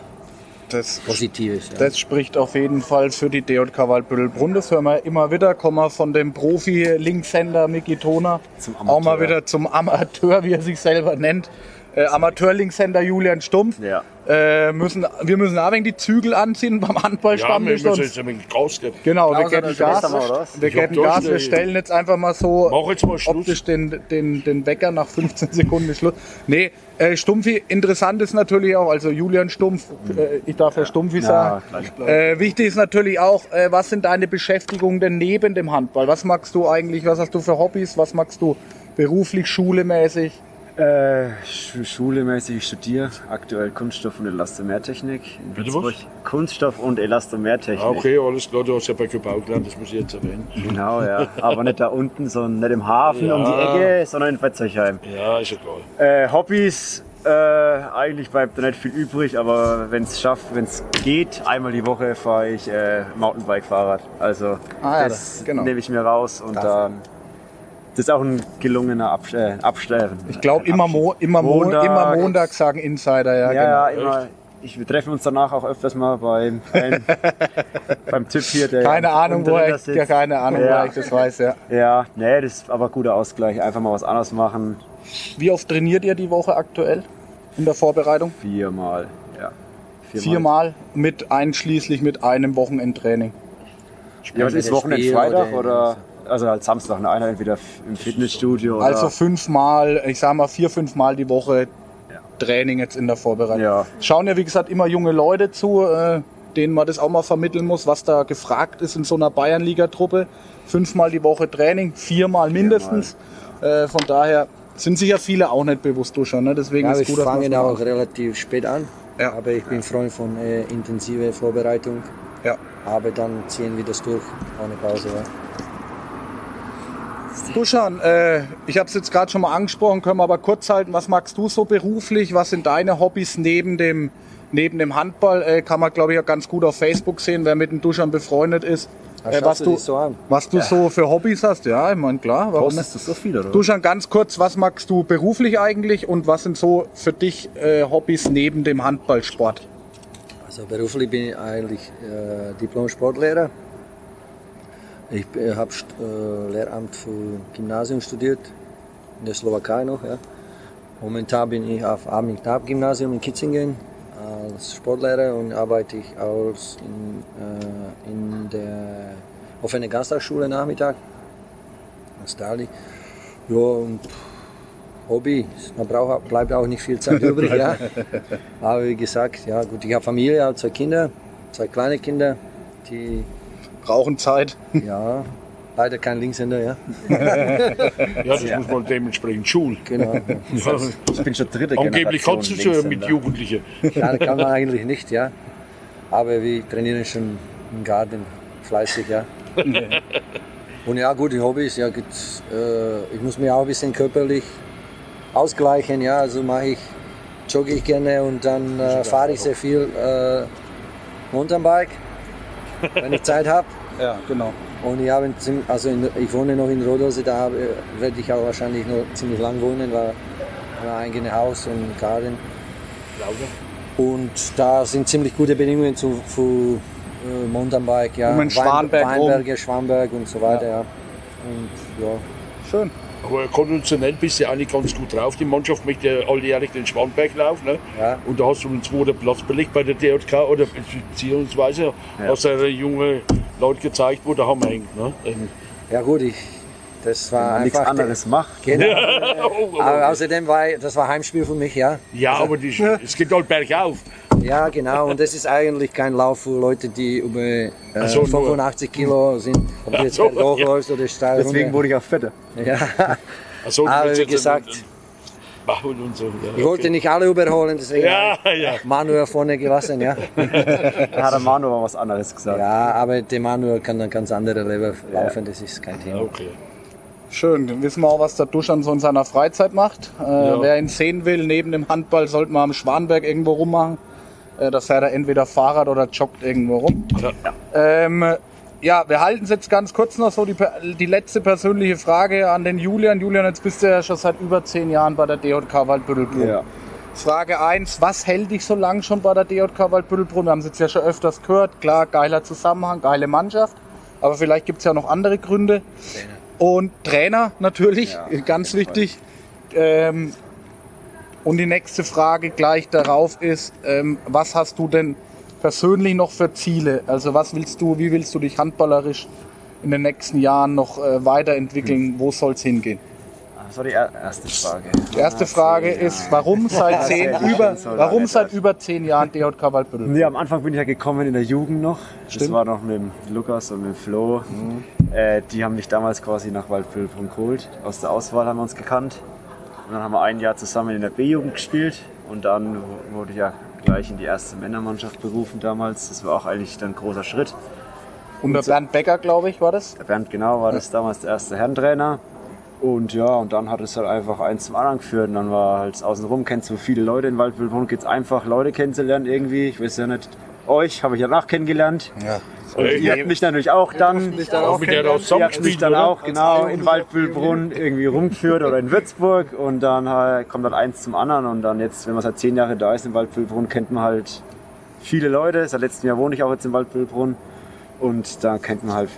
Das, Positives. Ja. das spricht auf jeden Fall für die DJK Waldbüttelbrunn. Das hören wir immer wieder. Kommen wir von dem Profi-Linkshänder Miki Toner auch mal wieder zum Amateur, wie er sich selber nennt. Äh, Amateur-Linkshänder Julian Stumpf. Ja. Äh, müssen, wir müssen auch wegen die Zügel anziehen beim Ja, wir müssen sonst- jetzt ein wenig rausgeben. Genau, wir geben Gas. Wir geben Gas. Wir stellen jetzt einfach mal so Mach jetzt mal Schluss. optisch den, den, den Wecker nach 15 Sekunden Schluss. Nee, äh, Stumpfi, interessant ist natürlich auch, also Julian Stumpf, äh, ich darf ja Stumpfi sagen. Äh, wichtig ist natürlich auch, äh, was sind deine Beschäftigungen denn neben dem Handball? Was magst du eigentlich, was hast du für Hobbys, was magst du beruflich, schulemäßig? Äh, Sch- Schulemäßig, ich studiere aktuell Kunststoff und Elastomertechnik in Bitte was? Kunststoff und Elastomertechnik. Ah, okay, alles klar, du hast ja bei Gebau gelernt, das muss ich jetzt erwähnen. Genau, ja. Aber nicht da unten, sondern nicht im Hafen Ja. um die Ecke, sondern in Wetzerheim. Ja, ist egal. Äh, Hobbys, äh, eigentlich bleibt da nicht viel übrig, aber wenn es schafft, wenn es geht, einmal die Woche fahre ich äh, Mountainbike-Fahrrad. Also Ah, ja, das das- genau. nehme ich mir raus und dann. Das ist auch ein gelungener Absch äh, Abstellen. Ich glaube, immer, Mo immer, Mo Montag. immer Montag sagen Insider, ja, Ja, genau. ja, immer. Ich, wir treffen uns danach auch öfters mal beim, beim, beim Typ hier, der Keine Ahnung, unten woher drin ich, sitzt. ja, keine Ahnung, Ja. woher ich das weiß, ja. Ja, nee, das ist aber guter Ausgleich. Einfach mal was anderes machen. Wie oft trainiert ihr die Woche aktuell in der Vorbereitung? Viermal. Ja. Viermal mit einschließlich mit einem Wochenendtraining. Ja, was ist Wochenend Freitag oder- oder, also halt Samstag, ne? einer entweder im Fitnessstudio oder. Also fünfmal, ich sag mal vier, fünfmal die Woche Training jetzt in der Vorbereitung. Ja. Schauen ja, wie gesagt, immer junge Leute zu, äh, denen man das auch mal vermitteln muss, was da gefragt ist in so einer Bayernliga-Truppe. Fünfmal die Woche Training, viermal mindestens. Äh, von daher sind sich ja viele auch nicht bewusst durch, ne? Deswegen Ja, ist gut, fangen das auch macht. relativ spät an. Ja. Aber ich bin Freund von äh, intensiver Vorbereitung. Ja. Aber dann ziehen wir das durch ohne Pause. Ja. Duschan, äh, ich habe es jetzt gerade schon mal angesprochen, können wir aber kurz halten. Was magst du so beruflich? Was sind deine Hobbys neben dem, neben dem Handball? Äh, kann man, glaube ich, auch ganz gut auf Facebook sehen, wer mit dem Duschan befreundet ist. Äh, was du so an? was du so für Hobbys hast, ja, ich meine, klar. Warum? Postest du so viel, oder? Duschan, ganz kurz, was magst du beruflich eigentlich und was sind so für dich äh, Hobbys neben dem Handballsport? Also beruflich bin ich eigentlich äh, Diplom-Sportlehrer. Ich äh, habe äh, Lehramt für Gymnasium studiert, in der Slowakei noch. Ja. Momentan bin ich auf Abend-Knab-Gymnasium in Kitzingen als Sportlehrer und arbeite ich als in, äh, in der offenen Ganztagsschule Nachmittag als Dali. Ja, und Hobby, man braucht, bleibt auch nicht viel Zeit übrig. ja. Aber wie gesagt, ja gut, ich habe Familie, habe zwei Kinder, zwei kleine Kinder, die Brauchen Zeit. ja leider kein Linkshänder, ja. Ja, das muss man dementsprechend schulen. Genau. Ich bin schon dritte Angeblich kannst du schon mit. Jugendlichen. Ja, das kann man eigentlich nicht, ja. Aber wir trainieren schon im Garten fleißig, ja. Und ja, gute Hobbys, ja, gut, äh, ich muss mich auch ein bisschen körperlich ausgleichen, ja. Also mache ich, jogge ich gerne und dann äh, fahre ich sehr viel äh, Mountainbike, wenn ich Zeit habe. Ja, genau. Und ich, habe also in, ich wohne noch in Rodose, da habe, werde ich auch wahrscheinlich noch ziemlich lang wohnen, weil wir ein eigenes Haus und Garten. Und da sind ziemlich gute Bedingungen zu, für äh, Mountainbike, ja. Um Schwanberg. Weinberge, Schwamberg und so weiter, ja. Und ja, Schön. Aber konditionell bist du eigentlich ganz gut drauf. Die Mannschaft möchte ja alljährlich den Schwanberg laufen. Ne? Ja. Und da hast du den zweiten Platz belegt bei der DJK oder beziehungsweise hast du ja junge Leute gezeigt, wo der Hammer hängt. Ne? Ähm, ja gut, ich, das war Wenn man nichts einfach... anderes macht. Genau. oh, oh, Aber außerdem war ich- das war Heimspiel für mich, ja. ja, aber die, es geht halt bergauf. Ja, genau. Und das ist eigentlich kein Lauf für Leute, die über äh, so, nur. 85 Kilo sind. Ob du jetzt so, berghoch ja. läufst oder steil Deswegen wurde ich auch fetter. Ja. Also, du Aber wie gesagt, so. Ja, ich wollte nicht alle überholen, deswegen Ja, habe ich ja. Manuel vorne gelassen, ja. Da hat der Manu aber was anderes gesagt. Ja, aber der Manuel kann dann ganz andere Level laufen, das ist kein Thema. Okay. Schön, dann wissen wir auch, was der Duschan so in seiner Freizeit macht. Äh, Wer ihn sehen will, neben dem Handball, sollte man am Schwanberg irgendwo rummachen. Äh, da fährt er entweder Fahrrad oder joggt irgendwo rum. Ja. Ähm, ja, wir halten es jetzt ganz kurz noch so die, die letzte persönliche Frage an den Julian. Julian, jetzt bist du ja schon seit über zehn Jahren bei der DJK Waldbüttelbrunn. Ja. Frage 1, was hält dich so lang schon bei der DJK Waldbüttelbrunn? Wir haben es jetzt ja schon öfters gehört. Klar, geiler Zusammenhang, geile Mannschaft. Aber vielleicht gibt es ja noch andere Gründe. Und Trainer natürlich, Ja, ganz wichtig. Ähm, und die nächste Frage gleich darauf ist, ähm, was hast du denn persönlich noch für Ziele? Also was willst du, wie willst du dich handballerisch in den nächsten Jahren noch äh, weiterentwickeln? Wo soll es hingehen? Das war die er- erste Frage. Die erste Frage ist, warum seit zehn zehn über, warum seit das. über zehn Jahren DJK Waldbüttel? Nee, am Anfang bin ich ja gekommen in der Jugend noch. Das Stimmt. war noch mit dem Lukas und mit dem Flo. Äh, die haben mich damals quasi nach Waldbüttelbrunn geholt. Aus der Auswahl haben wir uns gekannt. Und dann haben wir ein Jahr zusammen in der B-Jugend gespielt und dann wurde ich ja gleich in die erste Männermannschaft berufen damals. Das war auch eigentlich dann ein großer Schritt. Unter Bernd Becker, glaube ich, war das? Der Bernd, genau, war das damals der erste Herrentrainer. Und ja, und dann hat es halt einfach eins zum anderen geführt. Und dann war halt außenrum, kennst du viele Leute in Waldwildbrunn, geht's einfach, Leute kennenzulernen irgendwie. Ich weiß ja nicht, euch habe ich danach kennengelernt. Ja. Und ihr habt mich natürlich auch dann, Auch Also mit der da ihr habt mich dann oder? auch genau in Waldwildbrunn irgendwie rumgeführt oder in Würzburg. Und dann halt, kommt dann eins zum anderen. Und dann jetzt, wenn man seit zehn Jahren da ist in Waldwildbrunn, kennt man halt viele Leute. Seit letztem Jahr wohne ich auch jetzt in Waldwildbrunn. Und da kennt man halt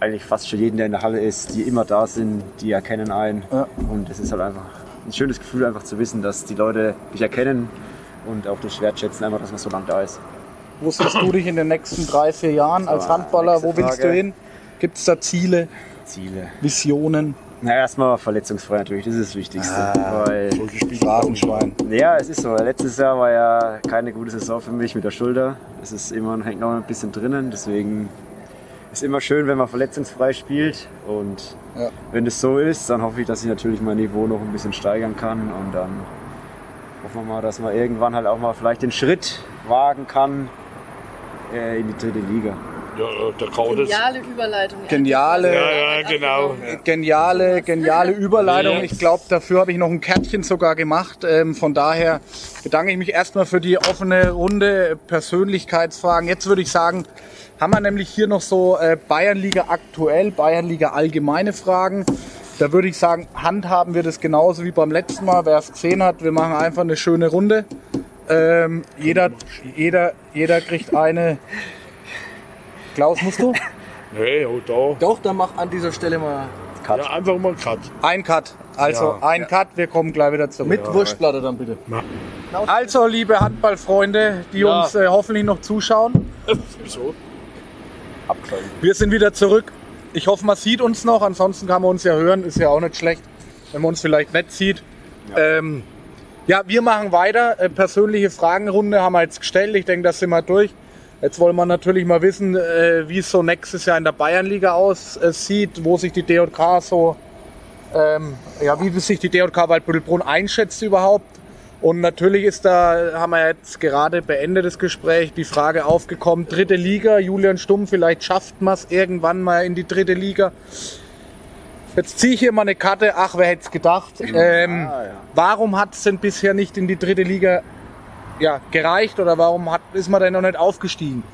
eigentlich fast schon jeden, der in der Halle ist, die immer da sind, die erkennen einen. Und es ist halt einfach ein schönes Gefühl, einfach zu wissen, dass die Leute dich erkennen und auch das wertschätzen, einfach, dass man so lange da ist. Wo siehst du dich in den nächsten drei, vier Jahren als Handballer? Wo willst du hin? Gibt es da Ziele, Ziele. Visionen? Na, erstmal verletzungsfrei natürlich, das ist das Wichtigste. weil, Solche Spiele Phrasenschwein. ja, es ist so. Letztes Jahr war ja keine gute Saison für mich mit der Schulter. Es ist immer, hängt noch ein bisschen drinnen, deswegen ist immer schön, wenn man verletzungsfrei spielt. Und Ja. wenn es so ist, dann hoffe ich, dass ich natürlich mein Niveau noch ein bisschen steigern kann. Und dann hoffen wir mal, dass man irgendwann halt auch mal vielleicht den Schritt wagen kann äh, in die dritte Liga. Ja, äh, der Kraut ist. Geniale Überleitung. Geniale, Ja, ja, genau. geniale, geniale Überleitung. Ich glaube, dafür habe ich noch ein Kärtchen sogar gemacht. Ähm, von daher bedanke ich mich erstmal für die offene Runde Persönlichkeitsfragen. Jetzt würde ich sagen, haben wir nämlich hier noch so äh, Bayernliga aktuell, Bayernliga allgemeine Fragen. Da würde ich sagen, handhaben wir das genauso wie beim letzten Mal. Wer es gesehen hat, wir machen einfach eine schöne Runde. Ähm, jeder, jeder, jeder kriegt eine. Klaus, musst du? Nee, da. Doch, dann mach an dieser Stelle mal Ja, einfach mal einen Cut. Ein Cut. Also ein Cut, wir kommen gleich wieder zurück. mit Wurstplatte dann bitte. Also, liebe Handballfreunde, die Ja. uns äh, hoffentlich noch zuschauen, Wieso? wir sind wieder zurück. Ich hoffe, man sieht uns noch. Ansonsten kann man uns ja hören. Ist ja auch nicht schlecht, wenn man uns vielleicht nicht sieht. Ja, ähm, ja wir machen weiter. Äh, persönliche Fragenrunde haben wir jetzt gestellt. Ich denke, das sind wir durch. Jetzt wollen wir natürlich mal wissen, äh, wie es so nächstes Jahr in der Bayernliga aussieht, wo sich die DJK so, ähm, ja, wie sich die DJK Waldbüttelbrunn einschätzt überhaupt. Und natürlich ist da, haben wir jetzt gerade beendet das Gespräch, die Frage aufgekommen, dritte Liga, Julian Stumm, vielleicht schafft man es irgendwann mal in die dritte Liga. Jetzt ziehe ich hier mal eine Karte, ach, wer hätte es gedacht. Ähm, Ah, ja. Warum hat es denn bisher nicht in die dritte Liga ja, gereicht oder warum hat, ist man denn noch nicht aufgestiegen?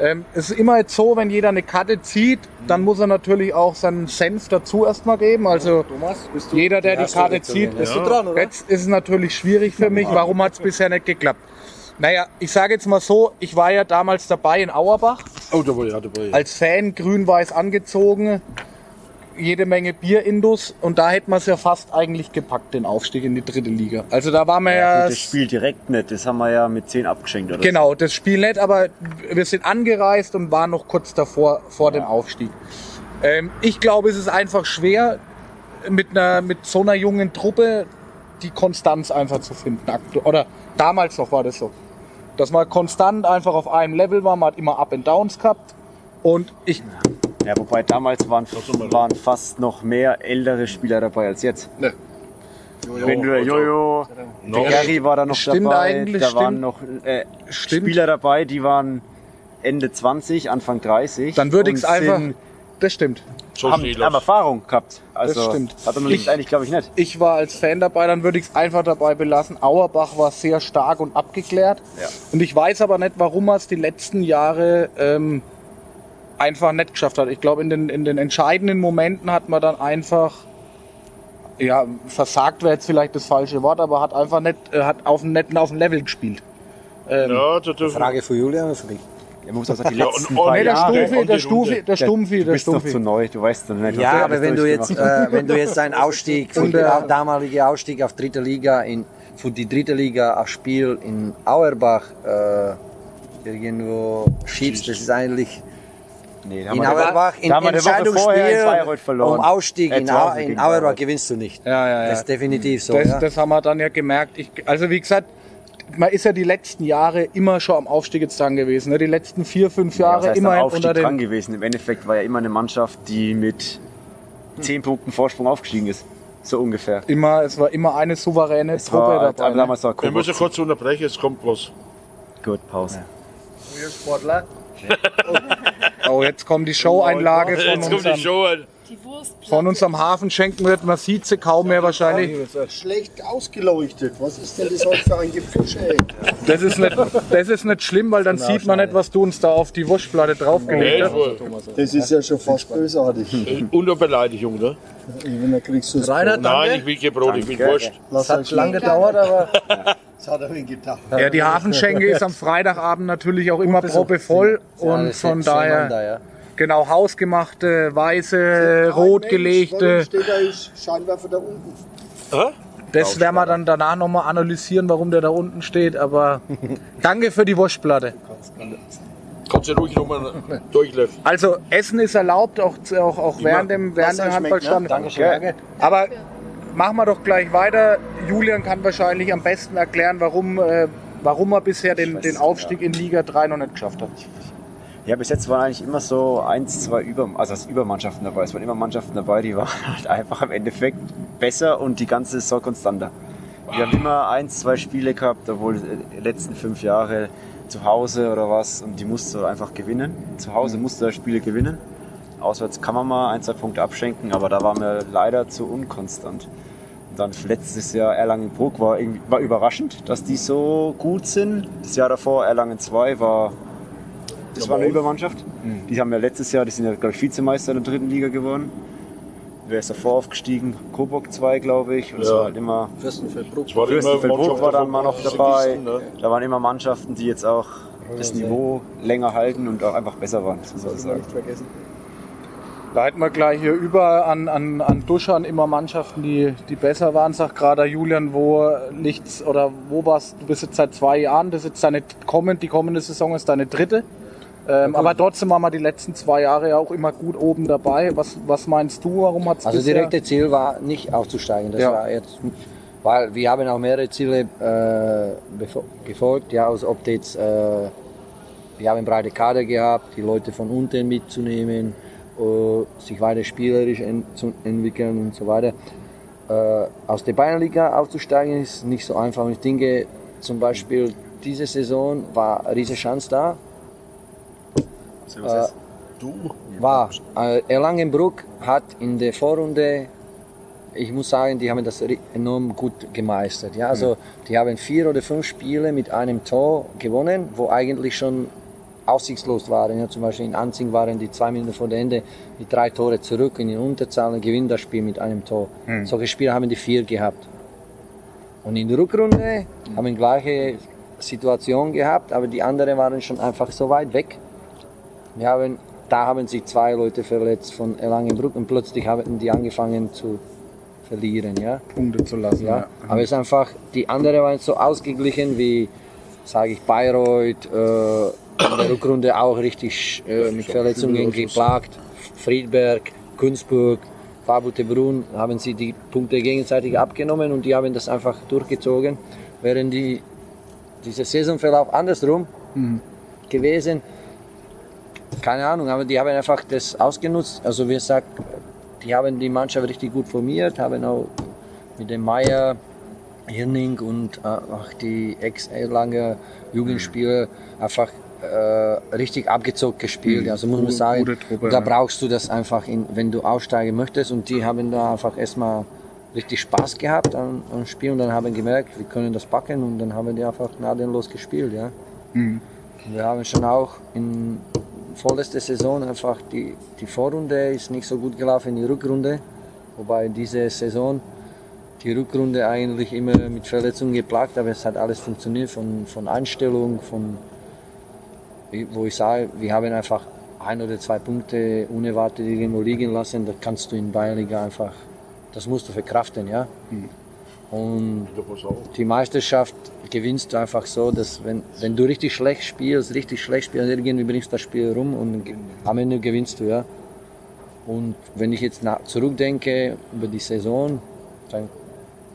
Ähm, es ist immer jetzt so, wenn jeder eine Karte zieht, dann muss er natürlich auch seinen Senf dazu erstmal geben. Also Thomas, bist du? jeder, der die erste Karte zieht, ja. Bist du dran, oder? Jetzt ist es natürlich schwierig für mich. Warum hat es bisher nicht geklappt? Naja, ich sage jetzt mal so, ich war ja damals dabei in Auerbach, Oh, da war ich auch dabei. als Fan grün-weiß angezogen, jede Menge Bierindus und da hätten wir es ja fast eigentlich gepackt, den Aufstieg in die dritte Liga. Also da waren wir ja... Ja, gut, das Spiel direkt nicht, das haben wir ja mit 10 abgeschenkt. Oder Genau, das Spiel nicht, aber wir sind angereist und waren noch kurz davor, vor dem Aufstieg. Ähm, ich glaube, es ist einfach schwer, mit, einer, mit so einer jungen Truppe die Konstanz einfach zu finden. Oder damals noch war das so. Dass man konstant einfach auf einem Level war, man hat immer Up and Downs gehabt. Und ich. Ja, wobei damals waren, waren fast noch mehr ältere Spieler dabei als jetzt. Ne. Wenn du der Jojo, No. der Gary war da noch Stimmt dabei, eigentlich, da waren stimmt. noch äh, Stimmt. Spieler dabei, die waren Ende 20, Anfang 30. dann würde ich es einfach. Das stimmt. So haben, haben Erfahrung gehabt. Also, stimmt. Hat er noch Ich- nicht, eigentlich, glaube ich, nicht. Ich war als Fan dabei, dann würde ich es einfach dabei belassen. Auerbach war sehr stark und abgeklärt. Ja. Und ich weiß aber nicht, warum er es die letzten Jahre ähm, einfach nicht geschafft hat. Ich glaube, in den, in den entscheidenden Momenten hat man dann einfach, ja, versagt wäre jetzt vielleicht das falsche Wort, aber hat einfach nicht, äh, hat auf dem netten auf dem Level gespielt. Ähm, Ja, da dürfen Frage für Julian oder für dich? Ja, man muss auch sagen, die Ja, letzten und- paar nee, der Jahre. Stumpfi, und der die Runde. Stumpfi, der Stumpfi, Du der bist noch Stumpfi. zu neu, du weißt noch nicht. was Ja, du aber wenn du jetzt, äh, wenn du jetzt einen Ausstieg, den äh, damaligen Ausstieg auf dritte Liga in, für die dritte Liga ein Spiel in Auerbach äh, irgendwo schiebst, das ist eigentlich Nee, in wir- Auerbach in wir Entscheidungsspiel verloren. um Ausstieg in, Au in Auerbach gewinnst du nicht. Ja, ja, ja. Das ist definitiv so. Das, ja. das haben wir dann ja gemerkt. Ich, also wie gesagt, man ist ja die letzten Jahre immer schon am Aufstieg jetzt dran gewesen. Ne? Die letzten vier, fünf Ja, Jahre heißt immer am Aufstieg unter dran den. gewesen. Im Endeffekt war ja immer eine Mannschaft, die mit 10 Punkten Vorsprung aufgestiegen ist. So ungefähr. Immer, es war immer eine souveräne Es Truppe war, dabei. aber ne? damals war Wir müssen Kobox. kurz unterbrechen, es kommt was. Gut, Pause. Sportler. Oh, jetzt kommt die Show-Einlage von Jetzt kommt die Show. An. Die Wurstplatte. von unserem Hafenschenkenwirt. Man sieht sie kaum mehr wahrscheinlich. Schlecht ausgeleuchtet. Was ist denn das heute für ein Gefische? ey? Das ist nicht, das ist nicht schlimm, weil dann sieht man nicht, was du uns da auf die Wurstplatte draufgelegt hast. Das ist ja schon fast bösartig. Unter Beleidigung, ne? Wenn da kriegst du Reinhard, Nein, ich will kein Brot, ich will Wurst. Lass Hat halt lang gedauert, aber Das hat er mir gedacht. Ja, die Hafenschenke ist am Freitagabend natürlich auch immer proppevoll und von daher genau hausgemachte, weiße, rot gelegte. steht da ist Scheinwerfer da unten? Das werden wir dann danach nochmal analysieren, warum der da unten steht. Aber danke für die Wurstplatte. Kannst du ruhig nochmal durchlaufen. Also Essen ist erlaubt, auch, auch, auch während dem, während dem Handballstand. ne? Dankeschön, danke. Aber machen wir doch gleich weiter. Julian kann wahrscheinlich am besten erklären, warum, äh, warum er bisher den, den Aufstieg in Liga 3 noch nicht geschafft hat. Ja, bis jetzt waren eigentlich immer so eins, zwei Über, also als Übermannschaften dabei. Es waren immer Mannschaften dabei, die waren halt einfach im Endeffekt besser und die ganze Saison konstanter. Wir haben immer eins, zwei Spiele gehabt, obwohl die letzten fünf Jahre zu Hause oder was und die musste einfach gewinnen. Zu Hause musste er Spiele gewinnen. Auswärts kann man mal ein, zwei Punkte abschenken, aber da waren wir leider zu unkonstant. Und dann letztes Jahr Erlangen-Bruck war, war überraschend, dass die so gut sind. Das Jahr davor Erlangen 2 war das war eine Übermannschaft. Die haben ja letztes Jahr, die sind ja, glaube ich, Vizemeister in der dritten Liga geworden. Wer ist davor aufgestiegen? Coburg 2, glaube ich. Und es Ja. war halt immer. Fürstenfeldbruck. War immer Fürstenfeldbruck war dann mal noch dabei. Ne? Da waren immer Mannschaften, die jetzt auch das Niveau länger halten und auch einfach besser waren, das muss man sagen. Nicht vergessen. Leiten wir gleich hier über an, an, an Duschern immer Mannschaften, die, die besser waren. Sag gerade Julian, wo liegt's oder wo warst du? bist jetzt seit zwei Jahren, das ist jetzt deine kommend, die kommende Saison ist deine dritte. Ähm, aber trotzdem waren wir die letzten zwei Jahre ja auch immer gut oben dabei. Was, was meinst du, warum hat's Also bisher- direkte Ziel war nicht aufzusteigen. Das Ja. war jetzt, weil wir haben auch mehrere Ziele äh, gefolgt. Ja, also ob jetzt, äh, wir haben breite Kader gehabt, die Leute von unten mitzunehmen, äh, sich weiter spielerisch en zu entwickeln und so weiter. Äh, aus der Bayernliga aufzusteigen ist nicht so einfach. Und ich denke, zum Beispiel diese Saison war eine riesige Chance da. Äh, war. Äh, Erlangenbruck hat in der Vorrunde, ich muss sagen, die haben das enorm gut gemeistert. Ja, also die haben vier oder fünf Spiele mit einem Tor gewonnen, wo eigentlich schon aussichtslos waren. Ja, zum Beispiel in Anzing waren die zwei Minuten vor dem Ende mit drei Tore zurück in die Unterzahl und gewinnen das Spiel mit einem Tor. Solche Spiele haben die vier gehabt. Und in der Rückrunde haben wir gleiche Situation gehabt, aber die anderen waren schon einfach so weit weg. Wir haben, da haben sich zwei Leute verletzt von Erlangenbruck und plötzlich haben die angefangen zu verlieren. Ja? Punkte zu lassen. Ja? Aber es ist einfach, die anderen waren so ausgeglichen wie, sage ich, Bayreuth, äh, in der Rückrunde auch richtig äh, mit Verletzungen geplagt. Friedberg, Günzburg, Fabutebrunn haben sie die Punkte gegenseitig abgenommen und die haben das einfach durchgezogen, während die, dieser Saisonverlauf andersrum gewesen keine Ahnung, aber die haben einfach das ausgenutzt. Also wie gesagt, die haben die Mannschaft richtig gut formiert, haben auch mit dem Meier, Hirning und äh, auch die ex-Erlanger Jugendspieler einfach äh, richtig abgezockt gespielt. Also muss man sagen, Truppe, da brauchst du das einfach, in, wenn du aufsteigen möchtest. Und die haben da einfach erstmal richtig Spaß gehabt am, am Spiel und dann haben gemerkt, wir können das packen und dann haben die einfach gnadenlos gespielt. Ja. Mhm. Wir haben schon auch in vorletzter Saison einfach die, die Vorrunde ist nicht so gut gelaufen, die Rückrunde. Wobei diese Saison die Rückrunde eigentlich immer mit Verletzungen geplagt, aber es hat alles funktioniert von, von Einstellung, von wo ich sage, wir haben einfach ein oder zwei Punkte unerwartet irgendwo liegen lassen, das kannst du in Bayernliga einfach, das musst du verkraften, ja. Und pass auf. die Meisterschaft gewinnst du einfach so, dass wenn, wenn du richtig schlecht spielst, richtig schlecht spielst, irgendwie bringst du das Spiel rum und am Ende gewinnst du, ja. Und wenn ich jetzt nach, zurückdenke über die Saison, dann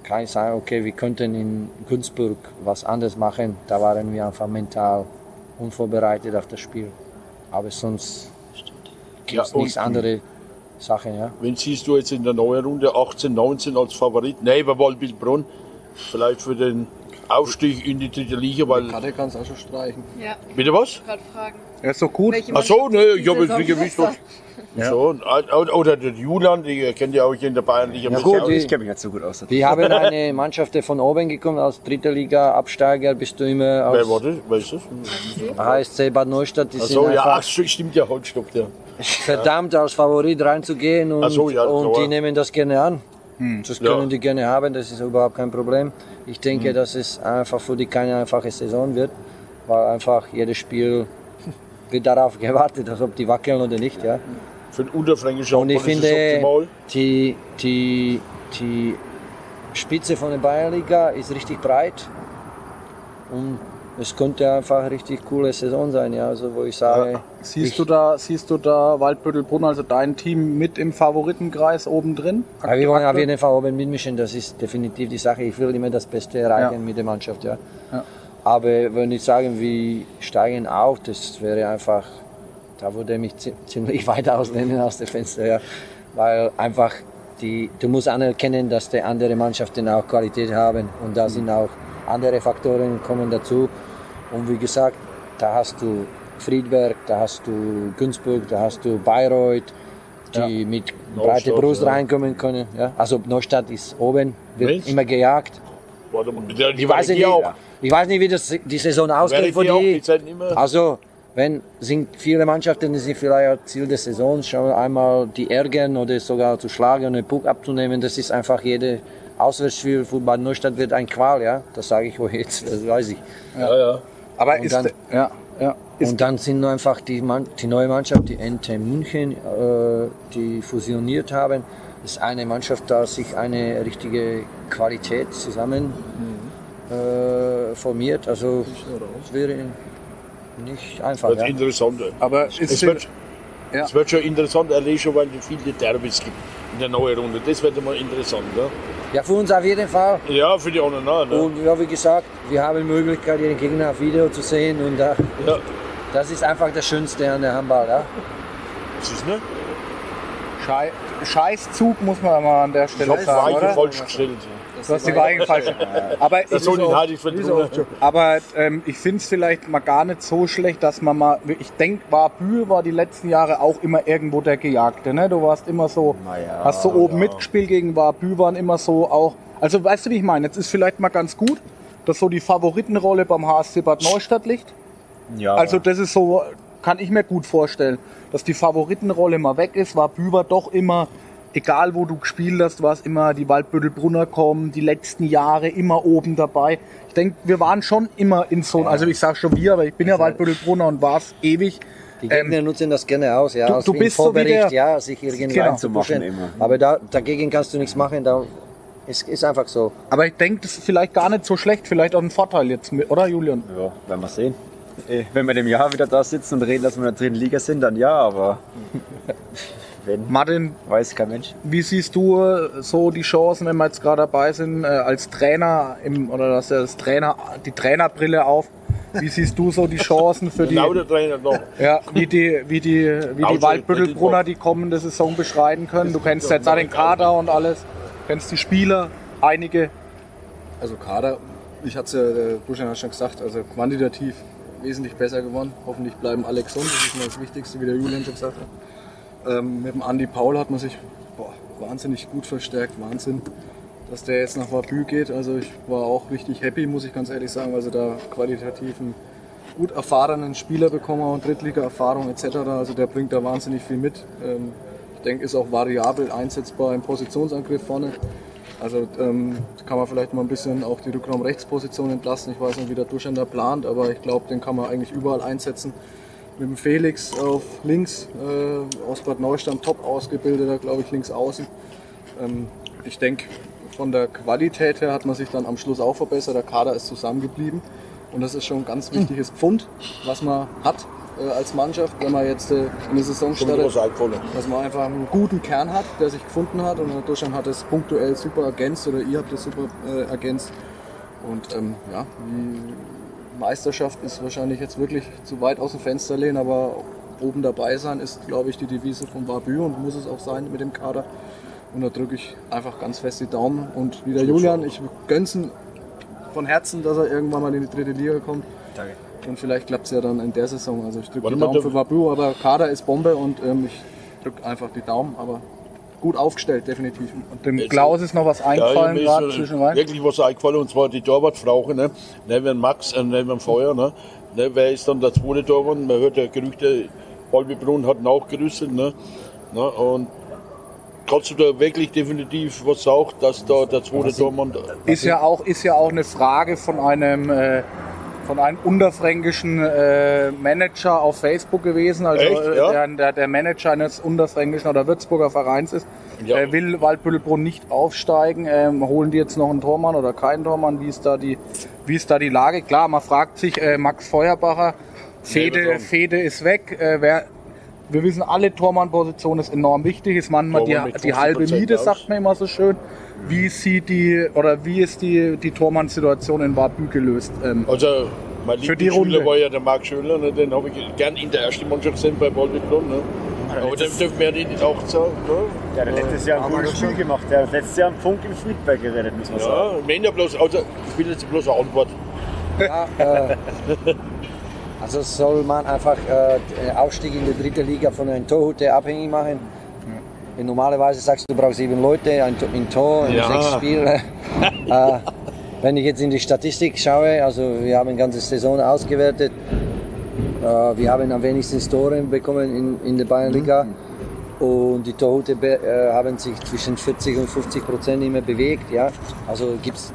kann ich sagen, okay, wir könnten in Günzburg was anderes machen. Da waren wir einfach mental unvorbereitet auf das Spiel. Aber sonst gibt es Ja, nichts anderes Sache, ja. Wen siehst du jetzt in der neuen Runde 18, 19 als Favorit? Neben Waldbildbrunn. Vielleicht für den Aufstieg in die dritte Liga, weil. Karte kannst du auch schon streichen. Ja, Bitte was? gerade fragen. Er ist so gut. Welche Ach so, ne, ich habe jetzt nicht gewusst, was. So, oder der Julian, die kennt ihr auch hier in der Bayernliga. Ja, gut, die- Ich kenne mich nicht so gut aus. Wir haben eine Mannschaft, die von oben gekommen, aus dritter Liga, Absteiger, bist du immer Wer war aus das? Wer ist das? HSC Bad Neustadt, die Ach sind so, ja, ach, stimmt ja, halt, stopp, ja. verdammt als Favorit reinzugehen und, so, ja, und die nehmen das gerne an. Das Ja. können die gerne haben, das ist überhaupt kein Problem. Ich denke, dass es einfach für die keine einfache Saison wird, weil einfach jedes Spiel wird darauf gewartet, als ob die wackeln oder nicht. Ja. Für den Unterfränkischen Und ich finde, die, die, die Spitze von der Bayernliga ist richtig breit. Und es könnte einfach eine richtig coole Saison sein, ja. Also wo ich sage, Siehst du da, siehst du da Waldbüttelbrunn, also dein Team mit im Favoritenkreis oben drin? ja, wir wollen auf jeden Fall oben mitmischen, das ist definitiv die Sache. Ich will immer das Beste erreichen Ja. mit der Mannschaft, ja. Ja. Aber wenn ich sagen, wir steigen auf, das wäre einfach, da würde ich mich zi- ziemlich weit auslehnen aus dem Fenster, ja. Weil einfach, die, du musst anerkennen, dass die andere Mannschaften auch Qualität haben und da sind auch andere Faktoren kommen dazu. Und wie gesagt, da hast du Friedberg, da hast du Günzburg, da hast du Bayreuth, die mit breiter Brust ja. reinkommen können. Ja. Also Neustadt ist oben, wird Meinst? immer gejagt. Warte mal, Ich weiß, nicht, auch. ich weiß nicht, wie das, die Saison ausgeht für die. Also, wenn sind viele Mannschaften, die sind vielleicht Ziel der Saison, schon einmal die ärgern oder sogar zu schlagen und einen Puck abzunehmen. Das ist einfach jede Auswärtsspiel Bad Neustadt wird ein Qual, ja. Das sage ich euch jetzt, das weiß ich. Ja, ja. Aber Und ist, dann- ja, ja, ist Und dann sind nur einfach die, Mann, die neue Mannschaft, die NT München, äh, die fusioniert haben. Das ist eine Mannschaft, da sich eine richtige Qualität zusammen äh, formiert. Also es wäre nicht einfach. Das ist Ja. interessant. aber Es ist, wird, Ja. es wird schon interessant, allein schon, weil es viele Derbys gibt in der neuen Runde. Das wird mal interessant. Ne? Ja, für uns auf jeden Fall. Ja, für die anderen auch. Ne? Und ja, wie gesagt, wir haben die Möglichkeit, den Gegner auf Video zu sehen. Und äh, Ja, das ist einfach das Schönste an der Handball. Ja? das ist ne? Schei Scheißzug, muss man mal an der Ich Stelle habe sagen, Weiche oder? falsch gestellt. Du hast die Weichen falsch. Aber Das ich, nicht halt aber ähm, ich finde es vielleicht mal gar nicht so schlecht, dass man mal, ich denke, Warbühl war die letzten Jahre auch immer irgendwo der Gejagte, ne? Du warst immer so, hast so oben mitgespielt gegen Warbühl, waren immer so auch, also weißt du, wie ich meine? Jetzt ist vielleicht mal ganz gut, dass so die Favoritenrolle beim HSC Bad Neustadt liegt. Ja, Also das ist so, kann ich mir gut vorstellen, dass die Favoritenrolle mal weg ist, war Büber doch immer, egal wo du gespielt hast, war es immer die Waldbüttelbrunner kommen, die letzten Jahre immer oben dabei. Ich denke, wir waren schon immer in so, also ich sag schon wir, aber ich bin ja Waldbüttelbrunner und war es ewig. Die Gegner nutzen das gerne aus, ja. Ähm, du- als du bist ein so wie Vorbericht, der- ja, sich irgendwie Genau. Zu machen immer. Aber da, dagegen kannst du nichts machen, da ist, ist einfach so. Aber ich denke, das ist vielleicht gar nicht so schlecht, vielleicht auch ein Vorteil jetzt, mit, oder Julian? ja, werden wir sehen. Eh, Wenn wir in dem Jahr wieder da sitzen und reden, dass wir in der dritten Liga sind, dann ja, aber wenn, Martin, weiß kein Mensch. wie siehst du äh, so die Chancen, wenn wir jetzt gerade dabei sind, äh, als Trainer im, oder dass er das Trainer, die Trainerbrille auf? Wie siehst du so die Chancen für die, der Trainer noch. Ja, wie die, wie die, wie die Waldbüttelbrunner die kommende Saison beschreiten können. Du kennst jetzt auch den Kader und alles, kennst die Spieler, einige. Also Kader, ich hatte es ja, der Duschan hat schon gesagt, also quantitativ wesentlich besser geworden. Hoffentlich bleiben alle gesund, das ist mal das Wichtigste, wie der Julian schon gesagt hat. Ähm, mit dem Andi Paul hat man sich boah, wahnsinnig gut verstärkt, Wahnsinn, dass der jetzt nach Wabü geht. Also ich war auch richtig happy, muss ich ganz ehrlich sagen, weil sie da qualitativ einen gut erfahrenen Spieler bekommen und Drittliga-Erfahrung etc. Also der bringt da wahnsinnig viel mit. Ähm, ich denke, ist auch variabel einsetzbar im Positionsangriff vorne. Also ähm, kann man vielleicht mal ein bisschen auch die Rückraum-Rechtsposition entlasten. Ich weiß nicht, wie der Duschan da plant, aber ich glaube, den kann man eigentlich überall einsetzen. Mit dem Felix auf links, äh, aus Bad Neustadt, top ausgebildeter, glaube ich, links außen. Ähm, ich denke, von der Qualität her hat man sich dann am Schluss auch verbessert. Der Kader ist zusammengeblieben. Und das ist schon ein ganz wichtiges Pfund, was man hat äh, als Mannschaft, wenn man jetzt äh, in die Saison startet eingefallen. dass man einfach einen guten Kern hat, der sich gefunden hat und Deutschland hat es punktuell super ergänzt oder ihr habt es super äh, ergänzt. Und ähm, ja, die Meisterschaft ist wahrscheinlich jetzt wirklich zu weit aus dem Fenster lehnen, aber oben dabei sein, ist, glaube ich, die Devise von Barbü und muss es auch sein mit dem Kader. Und da drücke ich einfach ganz fest die Daumen. Und wie der Julian, ich gönn's von Herzen, dass er irgendwann mal in die dritte Liga kommt. Danke. Und vielleicht klappt es ja dann in der Saison. Also ich drücke die Daumen für Babu, aber Kader ist Bombe und ähm, ich drücke einfach die Daumen. Aber gut aufgestellt, definitiv. Dem Klaus ist noch was eingefallen, mir gerade zwischenrein. Wirklich was eingefallen, und zwar die Torwartfrauche, ne? Neben Max, äh, neben Feuer, ne? ne? Wer ist dann der zweite Torwart? Man hört ja Gerüchte, Balbebrunn hat nachgerüstet, ne? ne? Und kannst du da wirklich definitiv was sagen, dass da der zweite Tormann. Ist ja auch, ist ja auch eine Frage von einem, äh, von einem unterfränkischen äh, Manager auf Facebook gewesen. Also Echt, äh, ja? der, der, der Manager eines unterfränkischen oder Würzburger Vereins ist. Ja. Er will Waldbüttelbrunn nicht aufsteigen. Ähm, holen die jetzt noch einen Tormann oder keinen Tormann? Wie ist da die, wie ist da die Lage? Klar, man fragt sich, äh, Max Feuerbacher, Fede, Nebenan. Fede ist weg. Äh, wer, wir wissen, alle Tormann-Position ist enorm wichtig. Ist manchmal Tormann die, die halbe 50% Miete, sagt man immer so schön. Wie sieht die oder wie ist die, die Tormann-Situation in Warbü gelöst? Ähm, Also, mein Für die Lieblingsschüler Runde. war ja der Marc Schöler, ne? den habe ich gern in der ersten Mannschaft gesehen bei Balbebrunn. Ne? Aber dem dürfen wir ja nicht auch sagen. Ne? Der hat letztes Jahr ein gutes das Spiel schon? gemacht. Der hat letztes Jahr einen Punkt in Friedberg gerettet, muss man sagen. Ja, ich meine ja bloß, also, ich will jetzt bloß eine Antwort. Ja, äh, also soll man einfach äh, den Aufstieg in die dritte Liga von einem Torhüter abhängig machen. Normalerweise sagst du, du brauchst sieben Leute, ein Tor, ein Tor in Ja. sechs Spielen. äh, wenn ich jetzt in die Statistik schaue, also wir haben eine ganze Saison ausgewertet, äh, wir haben am wenigsten Tore bekommen in, in der Bayernliga und die Torhüter äh, haben sich zwischen 40 und 50 Prozent immer bewegt. Ja? Also gibt es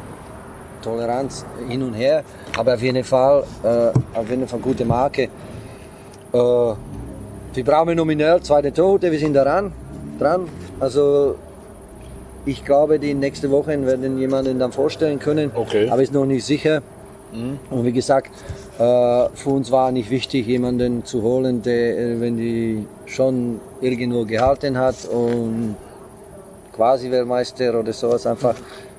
Toleranz hin und her, aber auf jeden Fall, äh, auf jeden Fall gute Marke. Äh, wir brauchen nominell zweite Torhüter, wir sind daran, dran. Also ich glaube, die nächste Woche werden jemanden dann vorstellen können, Okay. aber ist noch nicht sicher. Und wie gesagt, äh, für uns war nicht wichtig, jemanden zu holen, der, äh, wenn die schon irgendwo gehalten hat und quasi Weltmeister oder sowas einfach.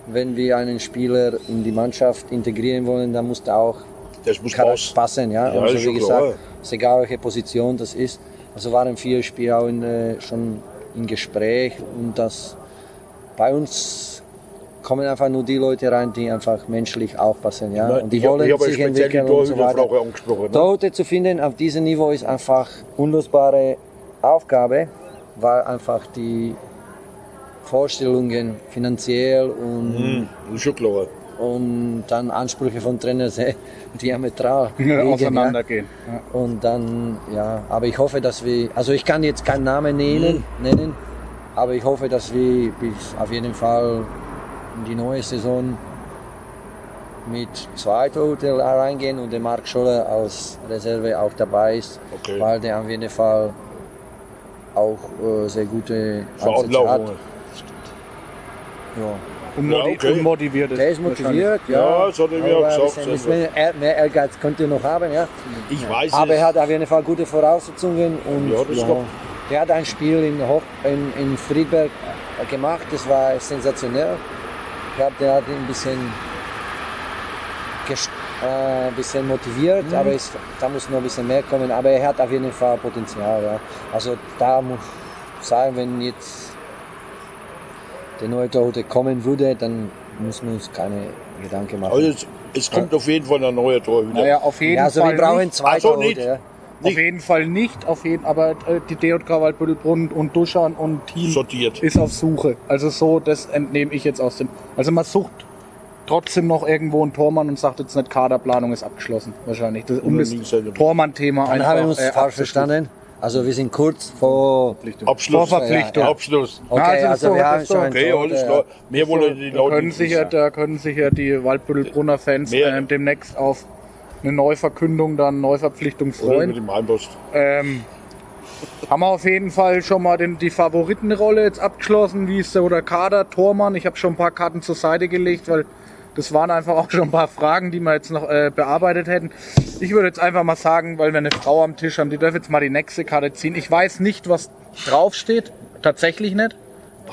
Wenn wir einen Spieler in die Mannschaft integrieren wollen, dann muss der auch Das muss Charakter passen. Ja? Ja, also wie gesagt, klar. ist egal welche Position das ist. Also waren vier Spieler auch in, äh, schon im Gespräch und das bei uns kommen einfach nur die Leute rein, die einfach menschlich aufpassen. Ja? Und die wollen ich sich entwickeln und so weiter. Ne? Torhüter zu finden auf diesem Niveau ist einfach unlösbare Aufgabe, weil einfach die Vorstellungen finanziell und, Hm, ist schon klar. Und dann Ansprüche von Trainern sehr diametral liegen, auseinandergehen. Ja. Ja. Und dann, ja, aber ich hoffe, dass wir, also ich kann jetzt keinen Namen nennen, nennen aber ich hoffe, dass wir bis auf jeden Fall in die neue Saison mit zwei Torhüter reingehen und der Marc Scholler als Reserve auch dabei ist, Okay. weil der auf jeden Fall auch äh, sehr gute Ansätze hat. Ja. Unmoti Ja, okay. unmotiviert Der ist motiviert, ja. Ja, das hat er mir auch ein gesagt, bisschen- also. bisschen mehr, mehr Ehrgeiz könnte er noch haben, ja. Ich weiß Aber es. er hat auf jeden Fall gute Voraussetzungen und Ja, das ja, er hat ein Spiel in, Hoch, in, in Friedberg gemacht, das war sensationell. Ich glaube, der hat ihn ein bisschen, äh, ein bisschen motiviert, Mhm. aber es, da muss noch ein bisschen mehr kommen. Aber er hat auf jeden Fall Potenzial. Ja. Also da muss ich sagen, wenn jetzt der neue Torhüter kommen würde, dann müssen wir uns keine Gedanken machen. Also es, es kommt auf jeden Fall ein neuer Torhüter. Naja, auf jeden ja, also Fall wir brauchen nicht. zwei so, Torhüter. nicht. Ja. Auf jeden Fall nicht, auf jeden, aber äh, die DJK Waldbüttelbrunn und Duschan und Team Sortiert. ist auf Suche. Also so, das entnehme ich jetzt aus dem. Also man sucht trotzdem noch irgendwo einen Tormann und sagt jetzt nicht, Kaderplanung ist abgeschlossen. Wahrscheinlich. Das, um das. Tormann-Thema Dann einfach. haben wir uns äh, falsch verstanden. Also wir sind kurz vor. Abschluss. Vorverpflichtung. Ja, Abschluss. Okay, also also, so, wir haben so. schon Okay, alles klar. Mehr wollen die Da Leute können, nicht sich ja, wissen. da können sich ja die Waldbüttelbrunner Fans ähm, demnächst auf eine Neuverkündung, dann Neuverpflichtung Oder freuen. mit dem Einpost. Ähm, haben wir auf jeden Fall schon mal den, die Favoritenrolle jetzt abgeschlossen. Wie ist der oder Kader, Tormann? Ich habe schon ein paar Karten zur Seite gelegt, weil das waren einfach auch schon ein paar Fragen, die wir jetzt noch äh, bearbeitet hätten. Ich würde jetzt einfach mal sagen, weil wir eine Frau am Tisch haben, die darf jetzt mal die nächste Karte ziehen. Ich weiß nicht, was draufsteht. Tatsächlich nicht.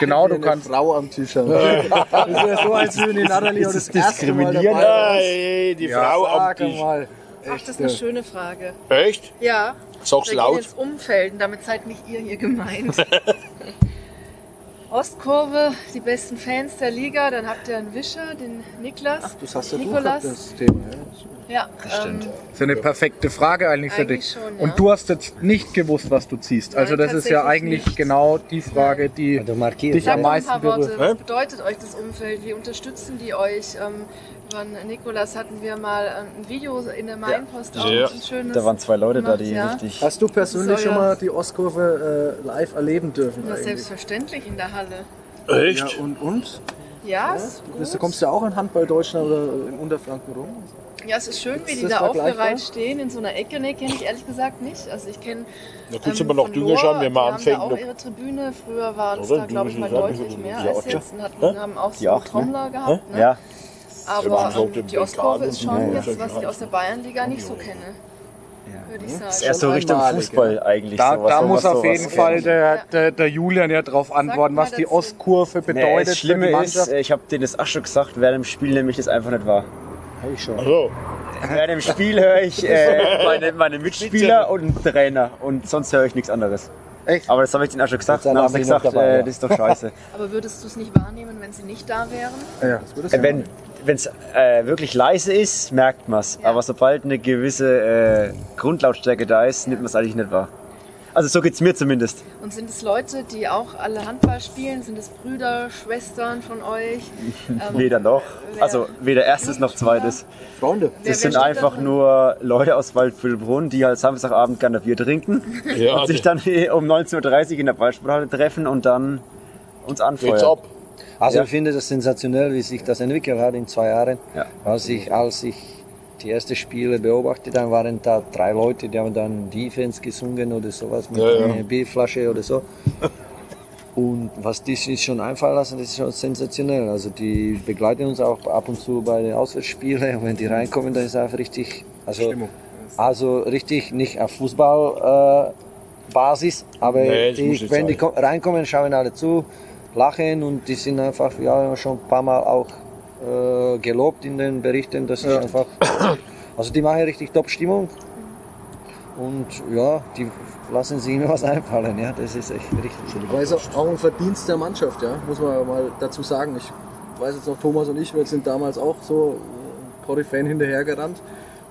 Genau, du eine kannst. Frau am Tisch haben. Das ist ja so, als würden die Natalie auch das erste Mal dabei Ja, ey, die Frau am Tisch. mal. Ach, das ist eine schöne Frage. Echt? Ja. Sag's laut. ins Umfeld und damit seid nicht ihr hier gemeint. Ostkurve, die besten Fans der Liga, dann habt ihr einen Wischer, den Niklas. Ach, das hast ja du Nikolas. das Thema. Ja. Ja, ähm, Das ist eine perfekte Frage eigentlich für Eigentlich dich. schon, ja. Und du hast jetzt nicht gewusst, was du ziehst. Also Nein, das ist ja eigentlich nicht. genau die Frage, die markierst. dich am meisten berührt. Was bedeutet euch das Umfeld? Wie unterstützen die euch? Ähm, von Nikolas hatten wir mal ähm, ein Video in der Mainpost auch Ja. ein schönes. Da waren zwei Leute da, gemacht, die ja. richtig. Hast du persönlich schon ja- mal die Ostkurve äh, live erleben dürfen? Ja, selbstverständlich in der Halle. Echt? Ja, und, und? Ja, ist Du gut. bist- du kommst ja auch in Handball Deutschland oder im Unterfranken rum? Ja, es ist schön, wie Ist die da aufgereiht stehen in so einer Ecke. Nee, kenne ich ehrlich gesagt nicht. Also ich kenne Da kannst du aber noch von Dünger schauen, wenn man die anfängt. haben da auch noch- ihre Tribüne. Früher waren es da, glaube ich, mal deutlich mehr als jetzt. Und hatten, haben auch so ne? Trommler gehabt. Ne? Ja, Ja, Aber ähm, die Ostkurve ist schon so. jetzt, was ich aus der Bayernliga nicht so kenne. Würde ich sagen. erst so Richtung Fußball eigentlich. Da, sowas, da sowas, muss auf sowas. jeden Fall der, der, der Julian ja drauf antworten, was die. Ostkurve Nee, bedeutet das Schlimme für die ist, äh, ich habe denen das auch schon gesagt, während dem Spiel nämlich das einfach nicht wahr. Hab ich schon. Also, Während dem Spiel höre ich äh, meine, meine Mitspieler und einen Trainer und sonst höre ich nichts anderes. Echt? Aber das habe ich denen auch schon gesagt. Dann haben sie gesagt, dabei, äh, ja. das ist doch scheiße. Aber würdest du es nicht wahrnehmen, wenn sie nicht da wären? Ja. Äh, wenn es äh, wirklich leise ist, merkt man es. Ja. Aber sobald eine gewisse äh, Grundlautstärke da ist, nimmt man es eigentlich nicht wahr. Also so geht's mir zumindest. Und sind es Leute, die auch alle Handball spielen? Sind es Brüder, Schwestern von euch? Ähm, Weder noch. wer- Also weder erstes noch zweites. Freunde. Das wer sind einfach da drin? nur Leute aus Waldbüttelbrunn, die halt Samstagabend gerne Bier trinken ja, und sich dann eh um 19.30 Uhr in der Ballsporthalle treffen und dann uns geht's anfeuern. ab. Also Ja. ich finde das sensationell, wie sich das entwickelt hat in zwei Jahren. Ja. Als ich, als ich die ersten Spiele beobachtet habe, waren da drei Leute, die haben dann Defense gesungen oder sowas mit Ja, einer Bierflasche oder so. Und was die sich schon einfallen lassen, das ist schon sensationell. Also die begleiten uns auch ab und zu bei den Auswärtsspielen. Und wenn die reinkommen, dann ist es einfach richtig, also, also richtig nicht auf Fußball äh, aber Nee, die, wenn die reinkommen, schauen alle zu, lachen und die sind einfach, ja, schon ein paar Mal auch äh, gelobt in den Berichten, das ist einfach, also die machen richtig Top-Stimmung und ja, die lassen sich immer was einfallen, ja, das ist echt richtig. Aber ist auch ein Verdienst der Mannschaft, ja, muss man mal dazu sagen. Ich weiß jetzt noch, Thomas und ich, wir sind damals auch so Cory-Fan hinterhergerannt.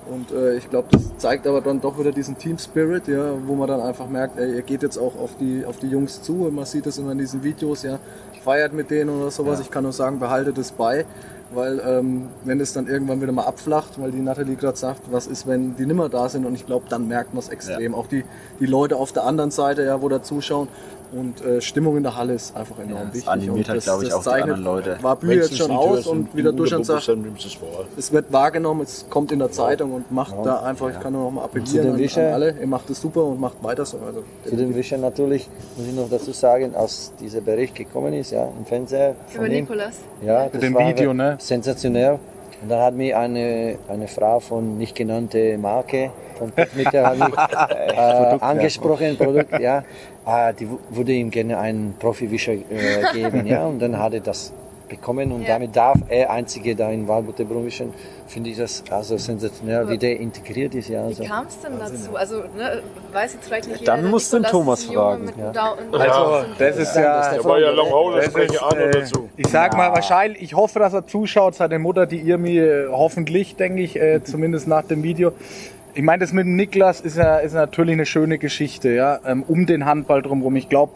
Und äh, ich glaube, das zeigt aber dann doch wieder diesen Team Spirit, ja, wo man dann einfach merkt, ey, ihr geht jetzt auch auf die, auf die Jungs zu. Und man sieht das immer in diesen Videos, ja, feiert mit denen oder sowas. Ich kann nur sagen, behaltet es bei. Weil ähm, wenn es dann irgendwann wieder mal abflacht, weil die Nathalie gerade sagt, was ist, wenn die nimmer da sind und ich glaube, dann merkt man es extrem. Auch die, die Leute auf der anderen Seite, ja, wo da zuschauen. Und äh, Stimmung in der Halle ist einfach enorm das wichtig. animiert Und halt, glaub ich, auch die anderen Leute. War nicht schon aus und wieder durch und sagt, es wird wahrgenommen, es kommt in der Zeitung und macht da einfach, ich kann nur noch mal zu appellieren den an, Wischer- an alle, ihr macht es super und macht weiter so. Also, Zu den Wischer natürlich, muss ich noch dazu sagen, als dieser Bericht gekommen ist, ja, im Fernseher Über Nikolas. Ja, das dem war Video, ne? Sensationell. Und dann hat mir eine, eine Frau von nicht genannte Marke von hat mich, äh, angesprochen, Produkt, ja. Äh, die würde ihm gerne einen Profi-Wischer äh, geben, ja. Und dann hat er das bekommen und Ja. damit darf er einzige da in Walbutterbrunn wischen. Finde ich das also sensationell, wie der integriert ist, ja. Also. Wie kam es denn dazu? Also, ne, weiß jetzt vielleicht nicht Dann jeder, der musst du den Thomas fragen, ja. Also, das ist ja. Der war ja lang Hause, das spreche ich auch noch äh, dazu. ich sag mal wahrscheinlich, ich hoffe, dass er zuschaut, seine Mutter, die ihr mir äh, hoffentlich, denke ich, äh, zumindest nach dem Video. Ich meine, das mit dem Niklas ist ja ist natürlich eine schöne Geschichte, ja, ähm, um den Handball drumherum. Ich glaube,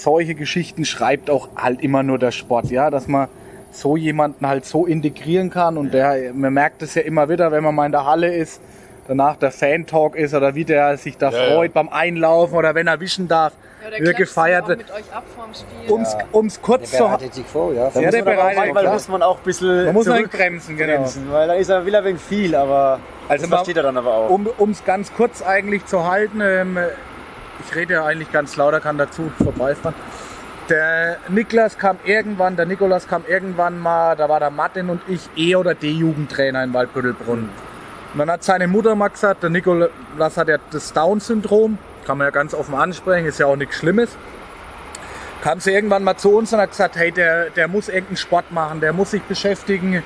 solche Geschichten schreibt auch halt immer nur der Sport, ja, dass man so jemanden halt so integrieren kann und der, man merkt es ja immer wieder, wenn man mal in der Halle ist, danach der Fan-Talk ist oder wie der sich da Ja, ja. freut beim Einlaufen oder wenn er wischen darf, Ja, der wie er klatscht gefeiert mit euch ab vorm Spiel. Um's, um's kurz Der zu bereitet sich vor, ja. Ja, der bereitet klar. muss man auch ein bisschen Man muss noch zurück bremsen, genau. bremsen, weil da ist er, will er wegen viel, aber Also das man- versteht er dann aber auch. Um es ganz kurz eigentlich zu halten, ähm, ich rede ja eigentlich ganz lauter, kann dazu vorbeifahren. Der Niklas kam irgendwann, der Nikolas kam irgendwann mal, da war der Martin und ich E- oder D-Jugendtrainer in Waldbüttelbrunn. Und dann hat seine Mutter mal gesagt, der Nikolas hat ja das Down-Syndrom, kann man ja ganz offen ansprechen, ist ja auch nichts Schlimmes. Kam sie irgendwann mal zu uns und hat gesagt, hey, der, der muss irgendeinen Sport machen, der muss sich beschäftigen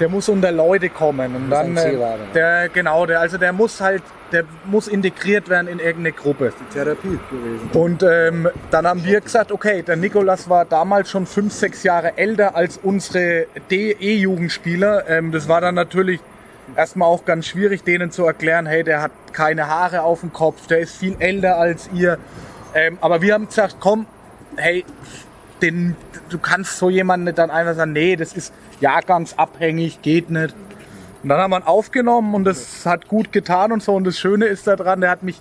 der muss unter Leute kommen. Und dann, äh, der, genau, der, also der muss halt, der muss integriert werden in irgendeine Gruppe. Therapie gewesen. Und ähm, dann haben wir gesagt, okay, der Nikolas war damals schon fünf, sechs Jahre älter als unsere DE-Jugendspieler. Ähm, das war dann natürlich erstmal auch ganz schwierig, denen zu erklären, hey, der hat keine Haare auf dem Kopf, der ist viel älter als ihr. Ähm, aber wir haben gesagt, komm, hey, den, du kannst so jemanden dann einfach sagen, nee, das ist jahrgangsabhängig, geht nicht. Und dann haben wir ihn aufgenommen und das hat gut getan und so. Und das Schöne ist daran, der hat mich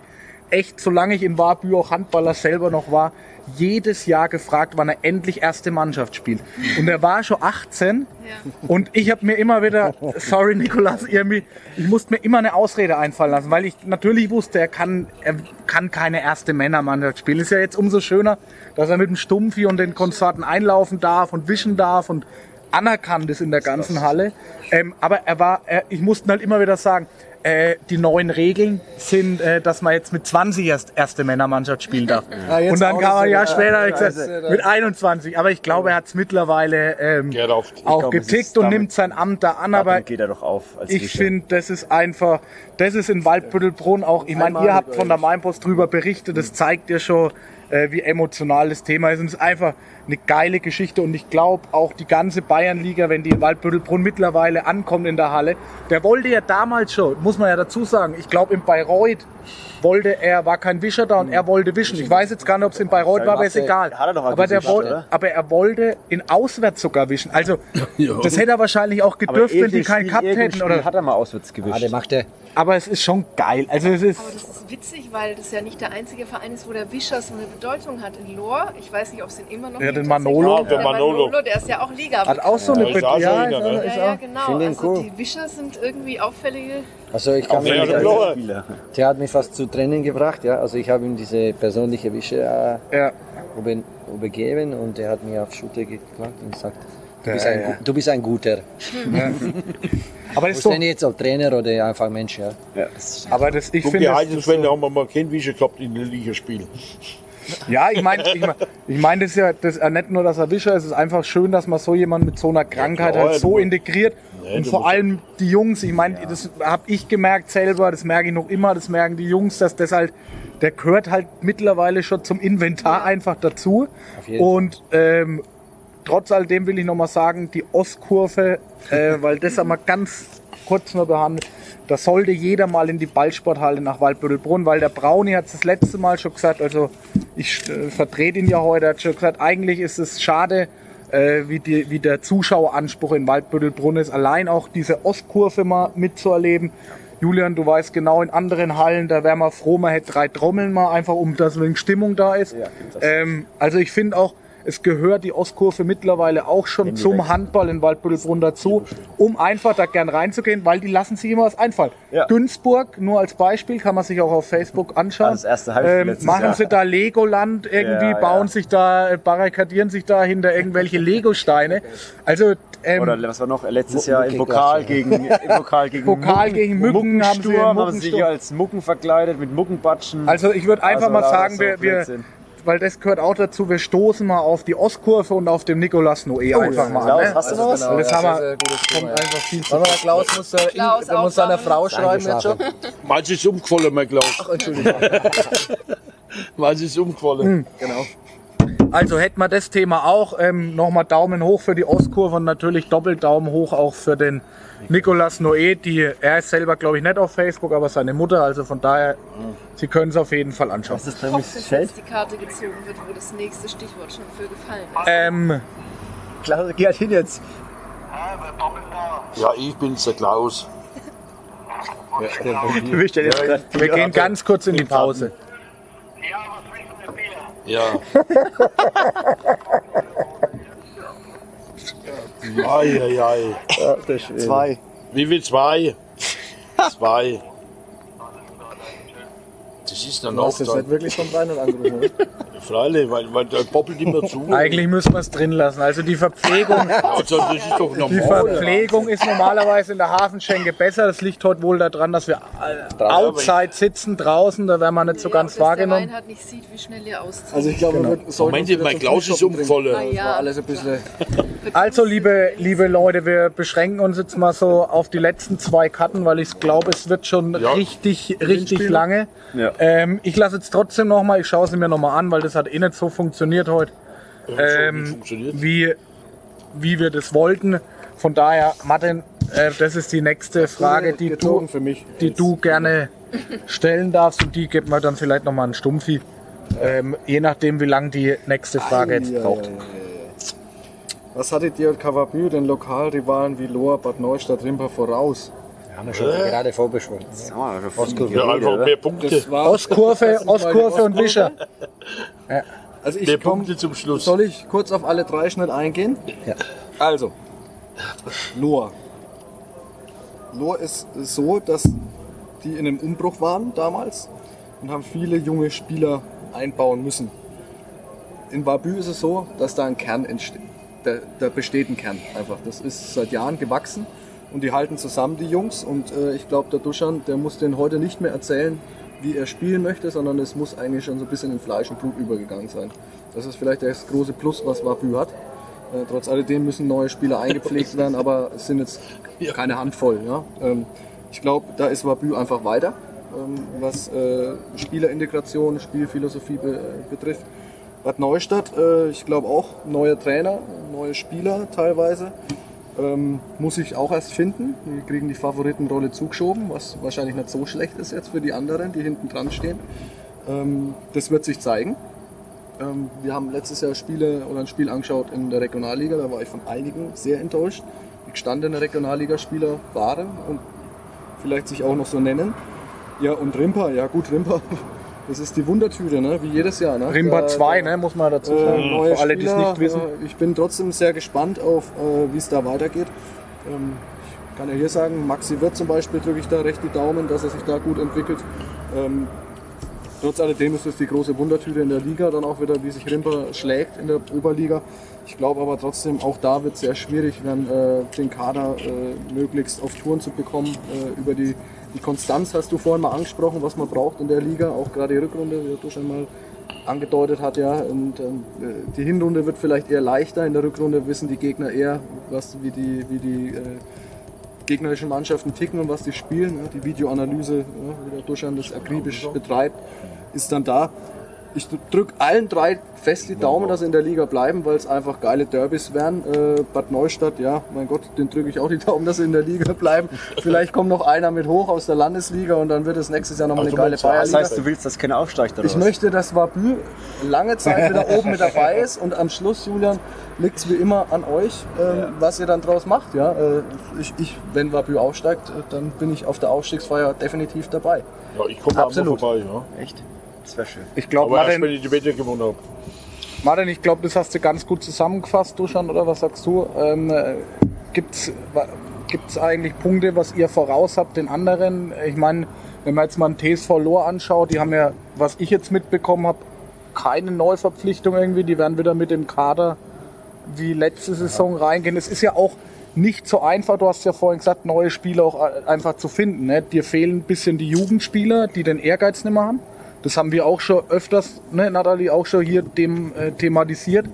echt, solange ich in Warbü auch Handballer selber noch war, jedes Jahr gefragt, wann er endlich erste Mannschaft spielt. Und er war schon 18 Ja. und ich habe mir immer wieder, sorry Nikolas, irgendwie, ich musste mir immer eine Ausrede einfallen lassen, weil ich natürlich wusste, er kann, er kann keine erste Männermannschaft spielen. Ist ja jetzt umso schöner, dass er mit dem Stumpfi und den Konsorten einlaufen darf und wischen darf und anerkannt ist in der ganzen Halle. Ähm, aber er war, er, ich musste halt immer wieder sagen, äh, die neuen Regeln sind, äh, dass man jetzt mit 20 erst erste Männermannschaft spielen darf. Ah, jetzt und dann kam er das, ein Jahr ja. später Ja, gesagt, also, mit 21. Aber ich glaube, er hat es mittlerweile ähm, Gerauft. auch glaube, es getickt und damit- nimmt sein Amt da an. Aber geht er doch auf als ich finde, das ist einfach, das ist in Waldbüttelbrunn auch, ich meine, ihr habt von der Mainpost drüber berichtet, das zeigt ja schon, äh, wie emotional das Thema ist. Und es ist einfach eine geile Geschichte und ich glaube auch die ganze Bayernliga, wenn die in Waldbüttelbrunn mittlerweile ankommt in der Halle, der wollte ja damals schon, muss man ja dazu sagen, ich glaube in Bayreuth wollte er, war kein Wischer da und er wollte wischen. Ich weiß jetzt gar nicht, ob es in Bayreuth war, aber ist egal. Hat er doch aber, der wollte, aber er wollte in Auswärts sogar wischen. Also das hätte er wahrscheinlich auch gedürft, wenn die keinen irgendein hätten. Spiel Oder hat er mal auswärts Ah, gewischt. der macht er. Aber es ist schon geil. Also es ist. Aber das ist witzig, weil das ja nicht der einzige Verein ist, wo der Wischer so eine Bedeutung hat. In Lohr, ich weiß nicht, ob es den immer noch Ja, gibt. den Manolo. Ja, der Manolo. der ist ja auch Liga. Hat auch so eine Ja, ist auch Be- schon ja, wieder, ist ne? ja, ja, auch- genau. Also cool. die Wischer sind irgendwie auffällige. Also ich kann Ja, mich. Spieler. der hat mich fast zu Tränen gebracht. Ja, also ich habe ihm diese persönliche Wische äh, Ja. über- übergeben und er hat mir auf Schulter geklappt und gesagt, du Ja, bist ein, ja. du bist ein guter. Aber das Ich ist doch. bin jetzt auch Trainer oder einfach Mensch. Ja. Ja, das Aber das, ich finde. die Heidelschwelle so, haben wir mal kein Wischer gehabt in den Ligaspielen. ja, ich meine, ich mein, ich mein, das ist ja das ist ja nicht nur, dass er Wischer ist, es ist einfach schön, dass man so jemanden mit so einer Krankheit klar, halt so integriert. Nee, und vor allem die Jungs, ich meine, das habe ich gemerkt selber, das merke ich noch immer, das merken die Jungs, dass das halt, der gehört halt mittlerweile schon zum Inventar einfach dazu. jeden Und ähm, trotz alledem will ich nochmal sagen, die Ostkurve, äh, weil das haben wir ganz kurz nur behandelt, da sollte jeder mal in die Ballsporthalle nach Waldbüttelbrunn, weil der Brauni hat es das letzte Mal schon gesagt, also ich äh, vertrete ihn ja heute, hat schon gesagt, eigentlich ist es schade, äh, wie, die, wie der Zuschaueranspruch in Waldbüttelbrunn ist, allein auch diese Ostkurve mal mitzuerleben. Julian, du weißt genau, in anderen Hallen, da wäre man froh, man hätte drei Trommeln mal, einfach um dass eine Stimmung da ist. ähm, also ich finde auch, es gehört die Ostkurve mittlerweile auch schon zum Handball in Waldbüttelbrunn dazu, um einfach da gern reinzugehen, weil die lassen sich immer was einfallen. Ja. Günzburg, nur als Beispiel, kann man sich auch auf Facebook anschauen. Das erste Heimspiel ähm, machen Jahr. sie da Legoland irgendwie, Ja, bauen ja. sich da, äh, barrikadieren sich da hinter irgendwelche Legosteine. Also ähm, Oder was war noch? Letztes Jahr im Pokal gegen, im Pokal gegen Pokal Mucken, gegen Mücken haben sie Muckensturm, haben sie sich Muckensturm. als Mucken verkleidet mit Muckenbatschen. Also ich würde einfach Also mal sagen, wir, wir. Weil das gehört auch dazu, wir stoßen mal auf die Ostkurve und auf dem Nikolaus Noé einfach mal Klaus, an. Ne? hast du noch was? Weil das ja, haben wir- Kommt Thema, ja. einfach viel zu mal, Klaus muss, äh, Klaus der muss seiner. Frau schreiben jetzt schon. Mal ist umgefallen, mein Klaus. Entschuldigung. Mal ist umgefallen. Genau. Also hätten wir das Thema auch. Ähm, Nochmal Daumen hoch für die Ostkurve und natürlich doppelt Daumen hoch auch für den Nicolas Noé. Die, er ist selber, glaube ich, nicht auf Facebook, aber seine Mutter. Also von daher, Sie können es auf jeden Fall anschauen. Was ist Ich denn hoffe, mit dass die Karte gezogen wird, wo das nächste Stichwort schon für gefallen ist. Ähm, Klaus, geh halt hin jetzt. Ja, ich bin's, der Klaus. Du bist ja jetzt grad wir gehen ganz kurz in die Pause. Ja. Ei, ei, ei. Zwei. Wie viel? Zwei? Zwei. Das ist der Du hast jetzt Nachteil. nicht wirklich vom Rheinland angerufen, oder? Freilich, weil, weil der poppelt immer zu. Eigentlich müssen wir es drin lassen. Also die Verpflegung, Also, das ist doch die normal. Verpflegung ist normalerweise in der Hafenschenke besser. Das liegt heute wohl daran, dass wir äh, outside sitzen, draußen. Da werden wir nicht so Ja, ganz dass der wahrgenommen. Reinhard nicht sieht, wie schnell ihr auszieht. Also ich glaube, wir würden- sollten mein Klaus ist? Ah, Das ja. war alles ein bisschen... Also, liebe, liebe Leute, wir beschränken uns jetzt mal so auf die letzten zwei Karten, weil ich glaube, es wird schon Ja. richtig, richtig lange. Ja. Ähm, ich lasse jetzt trotzdem nochmal, ich schaue sie mir nochmal an, weil das hat eh nicht so funktioniert heute, Ähm, funktioniert. wie, wie wir das wollten. Von daher, Martin, äh, das ist die nächste Frage, die du, gezogen für mich. die du gerne stellen darfst und die geben wir dann vielleicht nochmal einen Stumpfi. Ähm, je nachdem, wie lang die nächste Frage jetzt braucht. Was hattet ihr Kavabü, den Lokalrivalen wie Lohr, Bad Neustadt, Rimper voraus? Haben wir schon gerade. Ja, einfach mehr Punkte. Das war Ostkurve, die Ostkurve und Wischer. Also Mehr ich komme Punkte zum Schluss. Soll ich kurz auf alle drei schnell eingehen? Ja. Also, Lohr. Lohr ist so, dass die in einem Umbruch waren damals und haben viele junge Spieler einbauen müssen. In Barbü ist es so, dass da ein Kern entsteht. Da, da besteht ein Kern einfach. Das ist seit Jahren gewachsen und die halten zusammen, die Jungs. Und äh, ich glaube, der Duschan, der muss denen heute nicht mehr erzählen, wie er spielen möchte, sondern es muss eigentlich schon so ein bisschen in Fleisch und Blut übergegangen sein. Das ist vielleicht das große Plus, was Wabü hat. Äh, trotz alledem müssen neue Spieler eingepflegt werden, aber es sind jetzt keine Handvoll. Ja? Ähm, ich glaube, da ist Wabü einfach weiter, ähm, was äh, Spielerintegration, Spielphilosophie be betrifft. Bad Neustadt, äh, ich glaube auch neue Trainer, neue Spieler teilweise. Ähm, muss ich auch erst finden. Die kriegen die Favoritenrolle zugeschoben, was wahrscheinlich nicht so schlecht ist jetzt für die anderen, die hinten dran stehen. Ähm, das wird sich zeigen. Ähm, wir haben letztes Jahr Spiele oder ein Spiel angeschaut in der Regionalliga, da war ich von einigen sehr enttäuscht, die gestandene Regionalligaspieler waren und vielleicht sich auch noch so nennen. Ja, und Rimper, ja gut, Rimper, das ist die Wundertüte, ne? wie jedes Jahr. Ne? Rimba Da- 2, ne, muss man dazu äh, sagen, neue für alle, die es nicht wissen. Äh, ich bin trotzdem sehr gespannt auf, äh, wie es da weitergeht. Ähm, ich kann ja hier sagen, Maxi Wirth zum Beispiel drücke ich da recht die Daumen, dass er sich da gut entwickelt. Ähm, trotz alledem ist es die große Wundertüte in der Liga, dann auch wieder, wie sich Rimper schlägt in der Oberliga. Ich glaube aber trotzdem, auch da wird es sehr schwierig werden, äh, den Kader äh, möglichst auf Touren zu bekommen. Äh, über die, die Konstanz hast du vorhin mal angesprochen, was man braucht in der Liga, auch gerade die Rückrunde, wie du schon mal angedeutet hat, ja. Und ähm, äh, die Hinrunde wird vielleicht eher leichter. In der Rückrunde wissen die Gegner eher, was, wie die, wie die äh, gegnerischen Mannschaften ticken und was die spielen. Ja. Die Videoanalyse, ja, wie der Duschan das akribisch betreibt, ist dann da. Ich drücke allen drei fest die Daumen, dass sie in der Liga bleiben, weil es einfach geile Derbys werden. Äh, Bad Neustadt, ja, mein Gott, den drücke ich auch die Daumen, dass sie in der Liga bleiben. Vielleicht kommt noch einer mit hoch aus der Landesliga und dann wird es nächstes Jahr nochmal eine Also geile meinst du, das Bayernliga. heißt, du willst, dass keiner aufsteigt, oder Ich möchte, dass Wabü lange Zeit wieder oben mit dabei ist und am Schluss, Julian, liegt es wie immer an euch, ähm, was ihr dann draus macht. Ja? Äh, ich, ich, wenn Wabü aufsteigt, äh, dann bin ich auf der Aufstiegsfeier definitiv dabei. Ja, ich komme Absolut. vorbei. Ja. Echt? Das wäre schön. Ich glaube, Aber erst, wenn Martin, ich die gewonnen habe. Martin, ich glaube, das hast du ganz gut zusammengefasst, Duschan, oder was sagst du? Ähm, Gibt es eigentlich Punkte, was ihr voraus habt den anderen? Ich meine, wenn man jetzt mal einen TSV Lohr anschaut, die haben ja, was ich jetzt mitbekommen habe, keine Neuverpflichtung irgendwie. Die werden wieder mit dem Kader wie letzte Saison reingehen. Es ist ja auch nicht so einfach, du hast ja vorhin gesagt, neue Spieler auch einfach zu finden. Ne? Dir fehlen ein bisschen die Jugendspieler, die den Ehrgeiz nicht mehr haben. Das haben wir auch schon öfters, ne, Nathalie, auch schon hier dem, äh, thematisiert.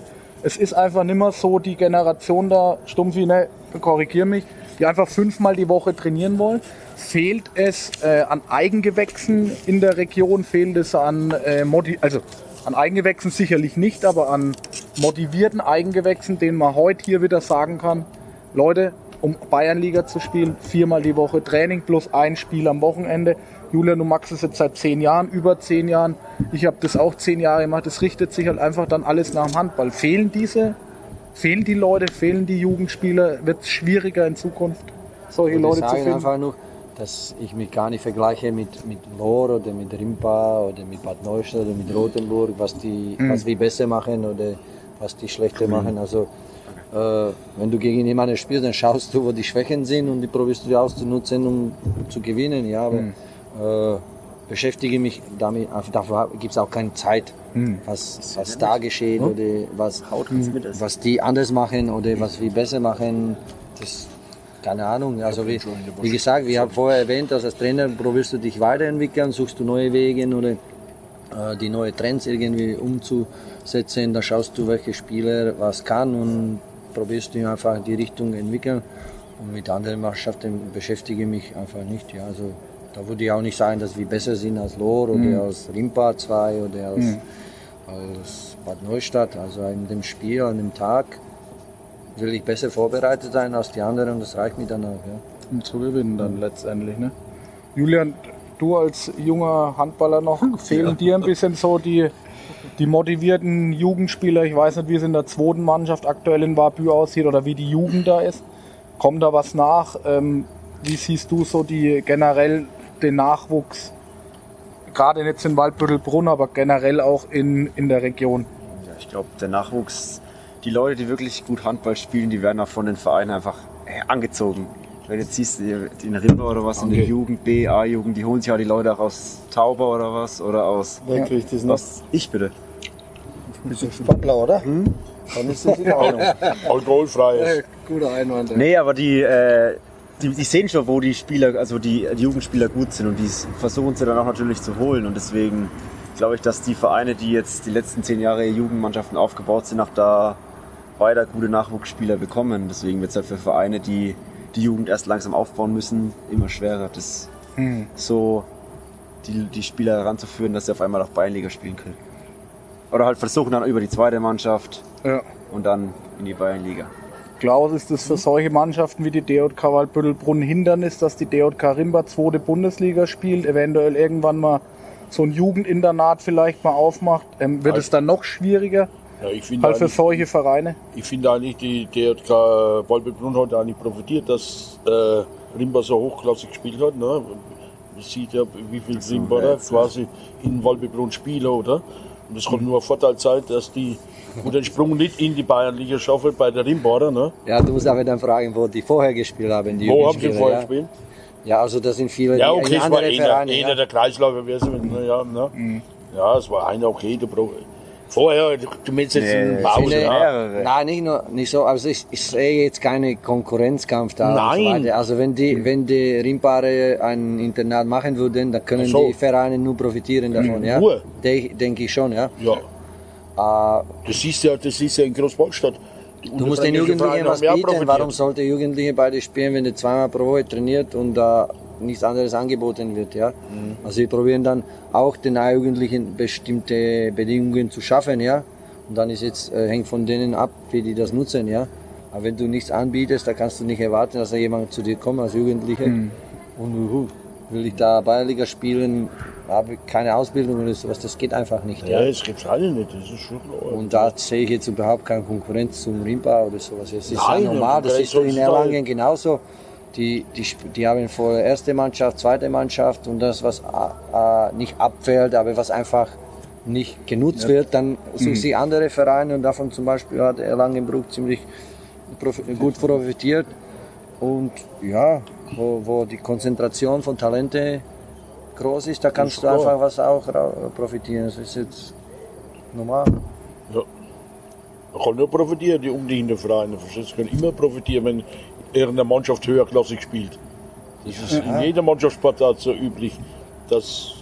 Es ist einfach nicht mehr so die Generation da, Stumpfi, ne, korrigier mich, die einfach fünfmal die Woche trainieren wollen. Fehlt es äh, an Eigengewächsen in der Region? Fehlt es an, äh, Modi also an Eigengewächsen sicherlich nicht, aber an motivierten Eigengewächsen, denen man heute hier wieder sagen kann, Leute, um Bayernliga zu spielen, viermal die Woche Training plus ein Spiel am Wochenende. Julian, du machst es jetzt seit zehn Jahren, über zehn Jahren. Ich habe das auch zehn Jahre gemacht. Das richtet sich halt einfach dann alles nach dem Handball. Fehlen diese, fehlen die Leute, fehlen die Jugendspieler? Wird es schwieriger in Zukunft, solche Und Leute zu finden? einfach nur, dass ich mich gar nicht vergleiche mit, mit Lohr oder mit Rimpa oder mit Bad Neustadt oder mit Rothenburg, was, die, was wir besser machen oder was die schlechter machen. Also äh, wenn du gegen jemanden spielst, dann schaust du, wo die Schwächen sind und die probierst du die auszunutzen, um zu gewinnen. Ja, aber äh, beschäftige mich damit, dafür gibt es auch keine Zeit, was, was da geschieht oder was, was die anders machen oder was wir besser machen. Das, keine Ahnung. Also wie, wie gesagt, wie ich habe vorher erwähnt, dass als Trainer probierst du dich weiterentwickeln, suchst du neue Wege oder äh, die neuen Trends irgendwie umzusetzen. Da schaust du, welche Spieler was kann und probierst du einfach die Richtung entwickeln. Und mit anderen Mannschaften beschäftige ich mich einfach nicht. Ja. Also, da würde ich auch nicht sagen, dass wir besser sind als Lohr oder als Rimpa 2 oder als, als Bad Neustadt. Also in dem Spiel, an dem Tag will ich besser vorbereitet sein als die anderen und das reicht mir dann auch. Ja. um zu gewinnen dann letztendlich. Ne? Julian, du als junger Handballer noch, fehlen dir ein bisschen so die, die motivierten Jugendspieler? Ich weiß nicht, wie es in der zweiten Mannschaft aktuell in Wabü aussieht oder wie die Jugend da ist. Kommt da was nach? Ähm, wie siehst du so die generell den Nachwuchs? Gerade jetzt in Waldbüttelbrunn, aber generell auch in, in der Region. Ja, ich glaube, der Nachwuchs, die Leute, die wirklich gut Handball spielen, die werden auch von den Vereinen einfach äh, angezogen. Wenn du jetzt siehst, in Rimba oder was, in der Okay. Jugend, B, A-Jugend, die holen sich ja die Leute auch aus Tauber oder was, oder aus, Wer kriegt was, ich bitte. Bist du Sportler, oder? Dann ist das in Ordnung. Alkoholfrei ist. guter Einwand. Nee, aber die, äh, die, die sehen schon, wo die Spieler, also die, die Jugendspieler gut sind und die versuchen sie dann auch natürlich zu holen. Und deswegen glaube ich, dass die Vereine, die jetzt die letzten zehn Jahre Jugendmannschaften aufgebaut sind, auch da weiter gute Nachwuchsspieler bekommen. Deswegen wird es halt für Vereine, die die Jugend erst langsam aufbauen müssen, immer schwerer, das so die, die Spieler heranzuführen, dass sie auf einmal auch Bayernliga spielen können. Oder halt versuchen dann über die zweite Mannschaft Ja. und dann in die Bayernliga. Klaus, ist das für solche Mannschaften wie die DJK Waldbüttelbrunn ein Hindernis, dass die DJK Rimba zweite Bundesliga spielt, eventuell irgendwann mal so ein Jugendinternat vielleicht mal aufmacht? Ähm, wird es dann noch schwieriger Ja, ich finde halt für solche Vereine? ich finde eigentlich, die DRK Waldbebrunn hat eigentlich profitiert, dass äh, Rimba so hochklassig gespielt hat. Ne? Man sieht ja, wie viel Rimba quasi in Waldbebrunn spielen, oder? Und es kann nur ein Vorteil sein, dass die gut den Sprung nicht in die Bayernliga schaffen bei der Rimbader. Ne? Ja, du musst aber dann fragen, wo die vorher gespielt haben. Die Wo haben sie vorher ja. gespielt? Ja, also das sind viele Ja, okay, in es war andere einer, Vereine. einer ja. der Kreisläufer gewesen. Ne? Ja, ne? ja, es war einer, okay, der Bro Vorher, du meinst jetzt in Nee, Pause. Viele- Ja. Nein, nicht nur nicht so, aber ich, ich sehe jetzt keine Konkurrenzkampf da. und So Nein. weiter. also wenn die, wenn die Rimpare ein Internat machen würden, dann können so. die Vereine nur profitieren davon, ja. Nur? De- Denke ich schon, ja. ja. Das ist ja, das ist ja in Großwaldstadt. Du musst den Jugendlichen was bieten. Warum sollte Jugendliche bei dir spielen, wenn der zweimal pro Woche trainiert und da nichts anderes angeboten wird? Ja? Mhm. Also wir probieren dann auch den Jugendlichen bestimmte Bedingungen zu schaffen. Ja? Und dann ist jetzt, äh, hängt von denen ab, wie die das nutzen. Ja? Aber wenn du nichts anbietest, dann kannst du nicht erwarten, dass da jemand zu dir kommt als Jugendlicher Mhm. und uh, will ich da Bayernliga spielen, habe keine Ausbildung oder sowas, das geht einfach nicht. Ja, Ja? das gibt's alle nicht, das ist schon klar. Und da sehe ich jetzt überhaupt keine Konkurrenz zum Rimpa oder sowas. Es ist Nein, ja normal, das ist in Erlangen genauso. Die, die, die haben vorher erste Mannschaft, zweite Mannschaft und das, was äh, nicht abfällt, aber was einfach nicht genutzt wird, dann suchen sie andere Vereine und davon zum Beispiel hat Erlangenbruck ziemlich profi- gut profitiert. Und ja, wo, wo die Konzentration von Talente groß ist, da kannst du einfach was auch profitieren. Das ist jetzt normal. Ja. Man kann nur profitieren, die umliegenden Vereine. Du? können immer profitieren, wenn irgendeine Mannschaft höherklassig spielt. Das ist in jeder Mannschaftssportart so üblich, dass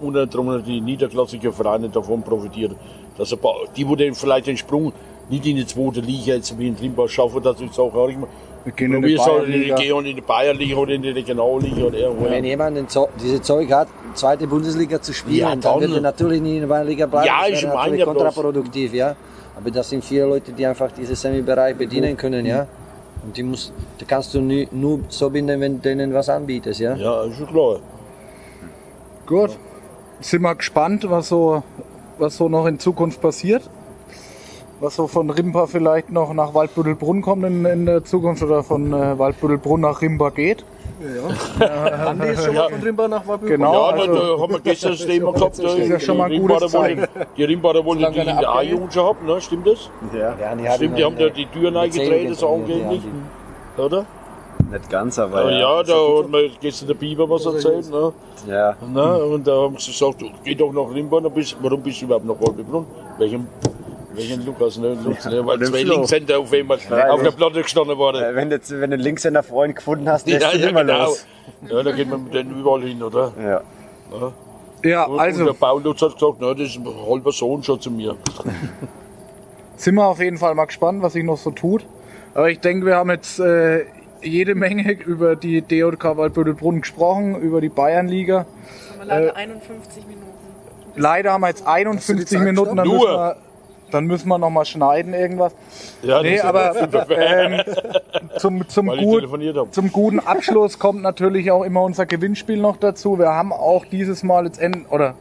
unter anderem die niederklassigen Vereine davon profitieren. Dass ein paar, die, wo den vielleicht den Sprung nicht in die zweite Liga jetzt wie in Limba schaffen, dass ich auch immer Wir gehen in die probieren sollen, in die Bayernliga. gehen in die Bayernliga oder in die Regionalliga oder irgendwo. Wenn jemand Zo diese Zeug hat, zweite Bundesliga zu spielen, Ja, dann, dann- wird er natürlich nie in der Bayernliga bleiben. Ja, das ich wäre meine ja bloß- kontraproduktiv, ja. Aber das sind viele Leute, die einfach diesen Semi-Bereich bedienen können, ja. Und die, muss, die kannst du nie, nur so binden, wenn du denen was anbietest, ja. Ja, ist schon klar. Gut. Sind wir gespannt, was so, was so noch in Zukunft passiert. Was so von Rimpa vielleicht noch nach Waldbüttelbrunn kommt in, in der Zukunft oder von äh, Waldbüttelbrunn nach Rimpa geht. Andi ist schon mal von Rimba nach Wabü. Genau. Ja, also- da, haben wir gestern das Thema gehabt. Da, ist ja schon mal ein die gutes Rimbader wollen- Zeichen. Die Rimbader wollen die in der A-Jugend schon haben, ne? stimmt das? Ja. ja die Stimmt, die haben da die Türen eingetreten, so angeblich. angeblich. Oder? Nicht ganz, aber. Ja, ja da hat mir gestern der Biber was erzählt. Ne? Ja. Ne? Und da haben sie gesagt, geh doch nach bist, warum bist du überhaupt nach Wolbebrunn? Welchem, welchen Lukas? Ne? Lutz, ne? Weil zwei Flo. Linkshänder auf einmal auf der Platte gestanden. Äh, Wenn, jetzt, wenn du einen Linkshänder Freund gefunden hast, lässt Ja, du ja, immer genau. los. Ja, da geht man mit denen überall hin, oder? Ja. Ja, Und, und also der Paulus hat gesagt, na, das ist ein halber Sohn schon zu mir. sind wir auf jeden Fall mal gespannt, was sich noch so tut. Aber ich denke, wir haben jetzt äh, jede Menge über die DJK Waldbüttelbrunn gesprochen, über die Bayernliga. Aber leider Äh, 51 Minuten. Leider haben wir jetzt 51 Zeit Minuten, dann Nur? Dann müssen wir noch mal schneiden irgendwas. Ja, Nee, das- aber ähm, zum, zum, gut, zum guten Abschluss kommt natürlich auch immer unser Gewinnspiel noch dazu. Wir haben auch dieses Mal jetzt end, oder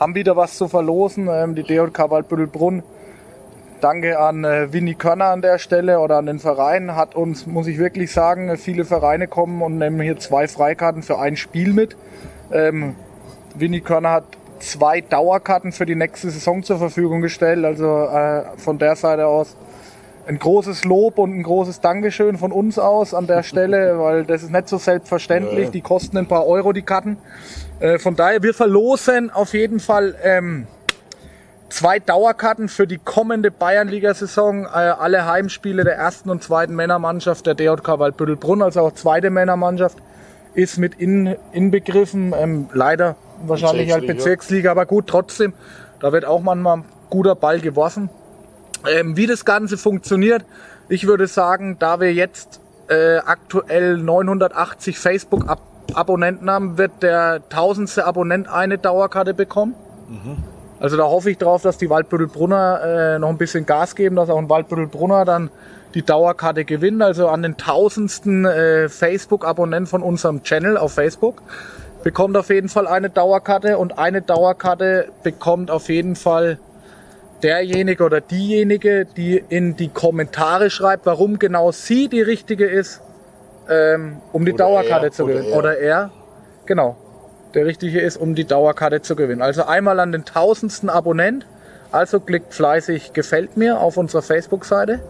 haben wieder was zu verlosen. Ähm, die DJK Waldbüttelbrunn. Danke an äh, Winnie Körner an der Stelle oder an den Verein. Hat uns, muss ich wirklich sagen, viele Vereine kommen und nehmen hier zwei Freikarten für ein Spiel mit. Ähm, Winnie Körner hat zwei Dauerkarten für die nächste Saison zur Verfügung gestellt. Also äh, von der Seite aus ein großes Lob und ein großes Dankeschön von uns aus an der Stelle, weil das ist nicht so selbstverständlich. Die kosten ein paar Euro, die Karten. Äh, von daher, wir verlosen auf jeden Fall ähm, zwei Dauerkarten für die kommende Bayernliga-Saison. Äh, alle Heimspiele der ersten und zweiten Männermannschaft der DJK Waldbüttelbrunn, also auch zweite Männermannschaft, ist mit in, inbegriffen. Ähm, leider wahrscheinlich halt Bezirksliga. Aber gut, trotzdem. Da wird auch manchmal ein guter Ball geworfen. Ähm, wie das Ganze funktioniert, ich würde sagen, da wir jetzt äh, aktuell 980 Facebook-Abonnenten haben, wird der tausendste Abonnent eine Dauerkarte bekommen. Also da hoffe ich drauf, dass die Waldbüttelbrunner äh, noch ein bisschen Gas geben, dass auch ein Waldbüttelbrunner dann die Dauerkarte gewinnt. Also an den tausendsten äh, Facebook-Abonnent von unserem Channel auf Facebook bekommt auf jeden Fall eine Dauerkarte und eine Dauerkarte bekommt auf jeden Fall derjenige oder diejenige, die in die Kommentare schreibt, warum genau sie die richtige ist, ähm, um die Oder Dauerkarte er, zu oder gewinnen. er. Oder er, genau, der richtige ist, um die Dauerkarte zu gewinnen. Also einmal an den tausendsten Abonnent, also klickt fleißig gefällt mir auf unserer Facebook-Seite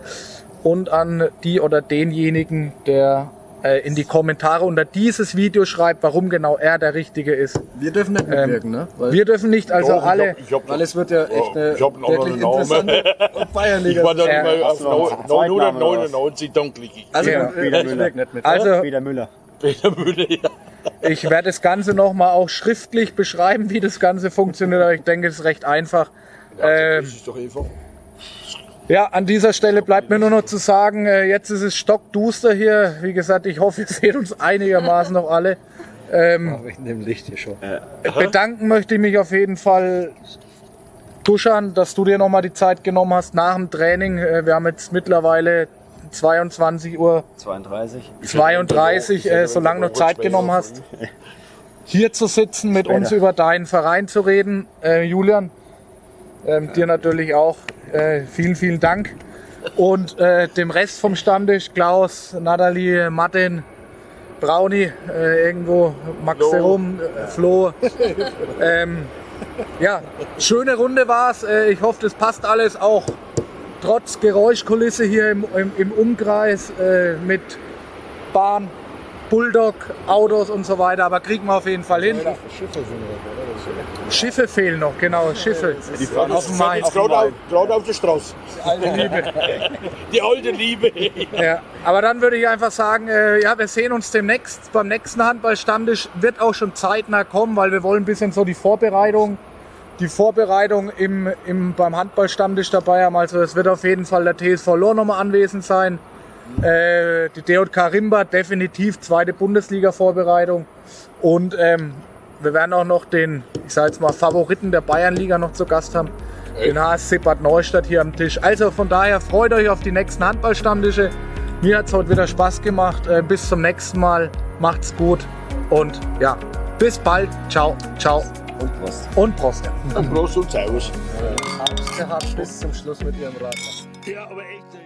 und an die oder denjenigen, der äh, in die Kommentare unter dieses Video schreibt, warum genau er der Richtige ist. Wir dürfen nicht mitwirken, ne? Weil, Wir dürfen nicht, also Doch, ich alle. hab- ich hab- weil es wird ja echt eine Ich hab einen wirklich Namen. interessante Bayernliga. Ich war dann Ja. immer auf Hast du noch einen neun- Zweitnamen oder was? 999 dann glücklich. Also Ja, äh, Peter ich Müller. wirke nicht mit. Also Peter Müller. Peter Müller, ja. Ich werde das Ganze nochmal auch schriftlich beschreiben, wie das Ganze funktioniert, aber ich denke, es ist recht einfach. Ähm, Das ist doch einfach. Ja, an dieser Stelle bleibt mir nur noch zu sagen, äh, jetzt ist es stockduster hier. Wie gesagt, ich hoffe, ihr seht uns einigermaßen noch alle. Ähm, Wegen dem Licht hier schon. bedanken möchte ich mich auf jeden Fall, Duschan, dass du dir nochmal die Zeit genommen hast nach dem Training. Äh, Wir haben jetzt mittlerweile 22 Uhr 32. 32, äh, solange du Zeit genommen hast, hier zu sitzen, mit uns über deinen Verein zu reden. Äh, Julian, ähm, dir natürlich auch äh, vielen, vielen Dank. Und äh, dem Rest vom Stammtisch, Klaus, Nathalie, Martin, Brauni, äh, irgendwo, Max Flo. herum, äh, Flo. ähm, ja, schöne Runde war's. Äh, ich hoffe, das passt alles auch trotz Geräuschkulisse hier im, im, im Umkreis äh, mit Bahn, Bulldog, Autos und so weiter. Aber kriegen wir auf jeden Fall hin. Schiffe fehlen noch, genau, Schiffe. auf dem Main. Gerade auf, gerade auf der Straße. Alte Liebe. Die alte Liebe. Ja, aber dann würde ich einfach sagen, äh, ja, wir sehen uns demnächst beim nächsten Handballstammtisch. Wird auch schon zeitnah kommen, weil wir wollen ein bisschen so die Vorbereitung, die Vorbereitung im, im, beim Handballstammtisch dabei haben. Also es wird auf jeden Fall der TSV Lohr nochmal anwesend sein. Äh, die DJK Rimba definitiv zweite Bundesliga-Vorbereitung. Und ähm, wir werden auch noch den, ich sage jetzt mal, Favoriten der Bayernliga noch zu Gast haben. Den HSC Bad Neustadt hier am Tisch. Also von daher freut euch auf die nächsten Handballstammtische. Mir hat es heute wieder Spaß gemacht. Äh, bis zum nächsten Mal. Macht's gut. Und ja, bis bald. Ciao, ciao Und Prost. und Prost. Und Prost und Servus. Gehabt bis zum Schluss mit ihrem Radler. Ja, aber echt.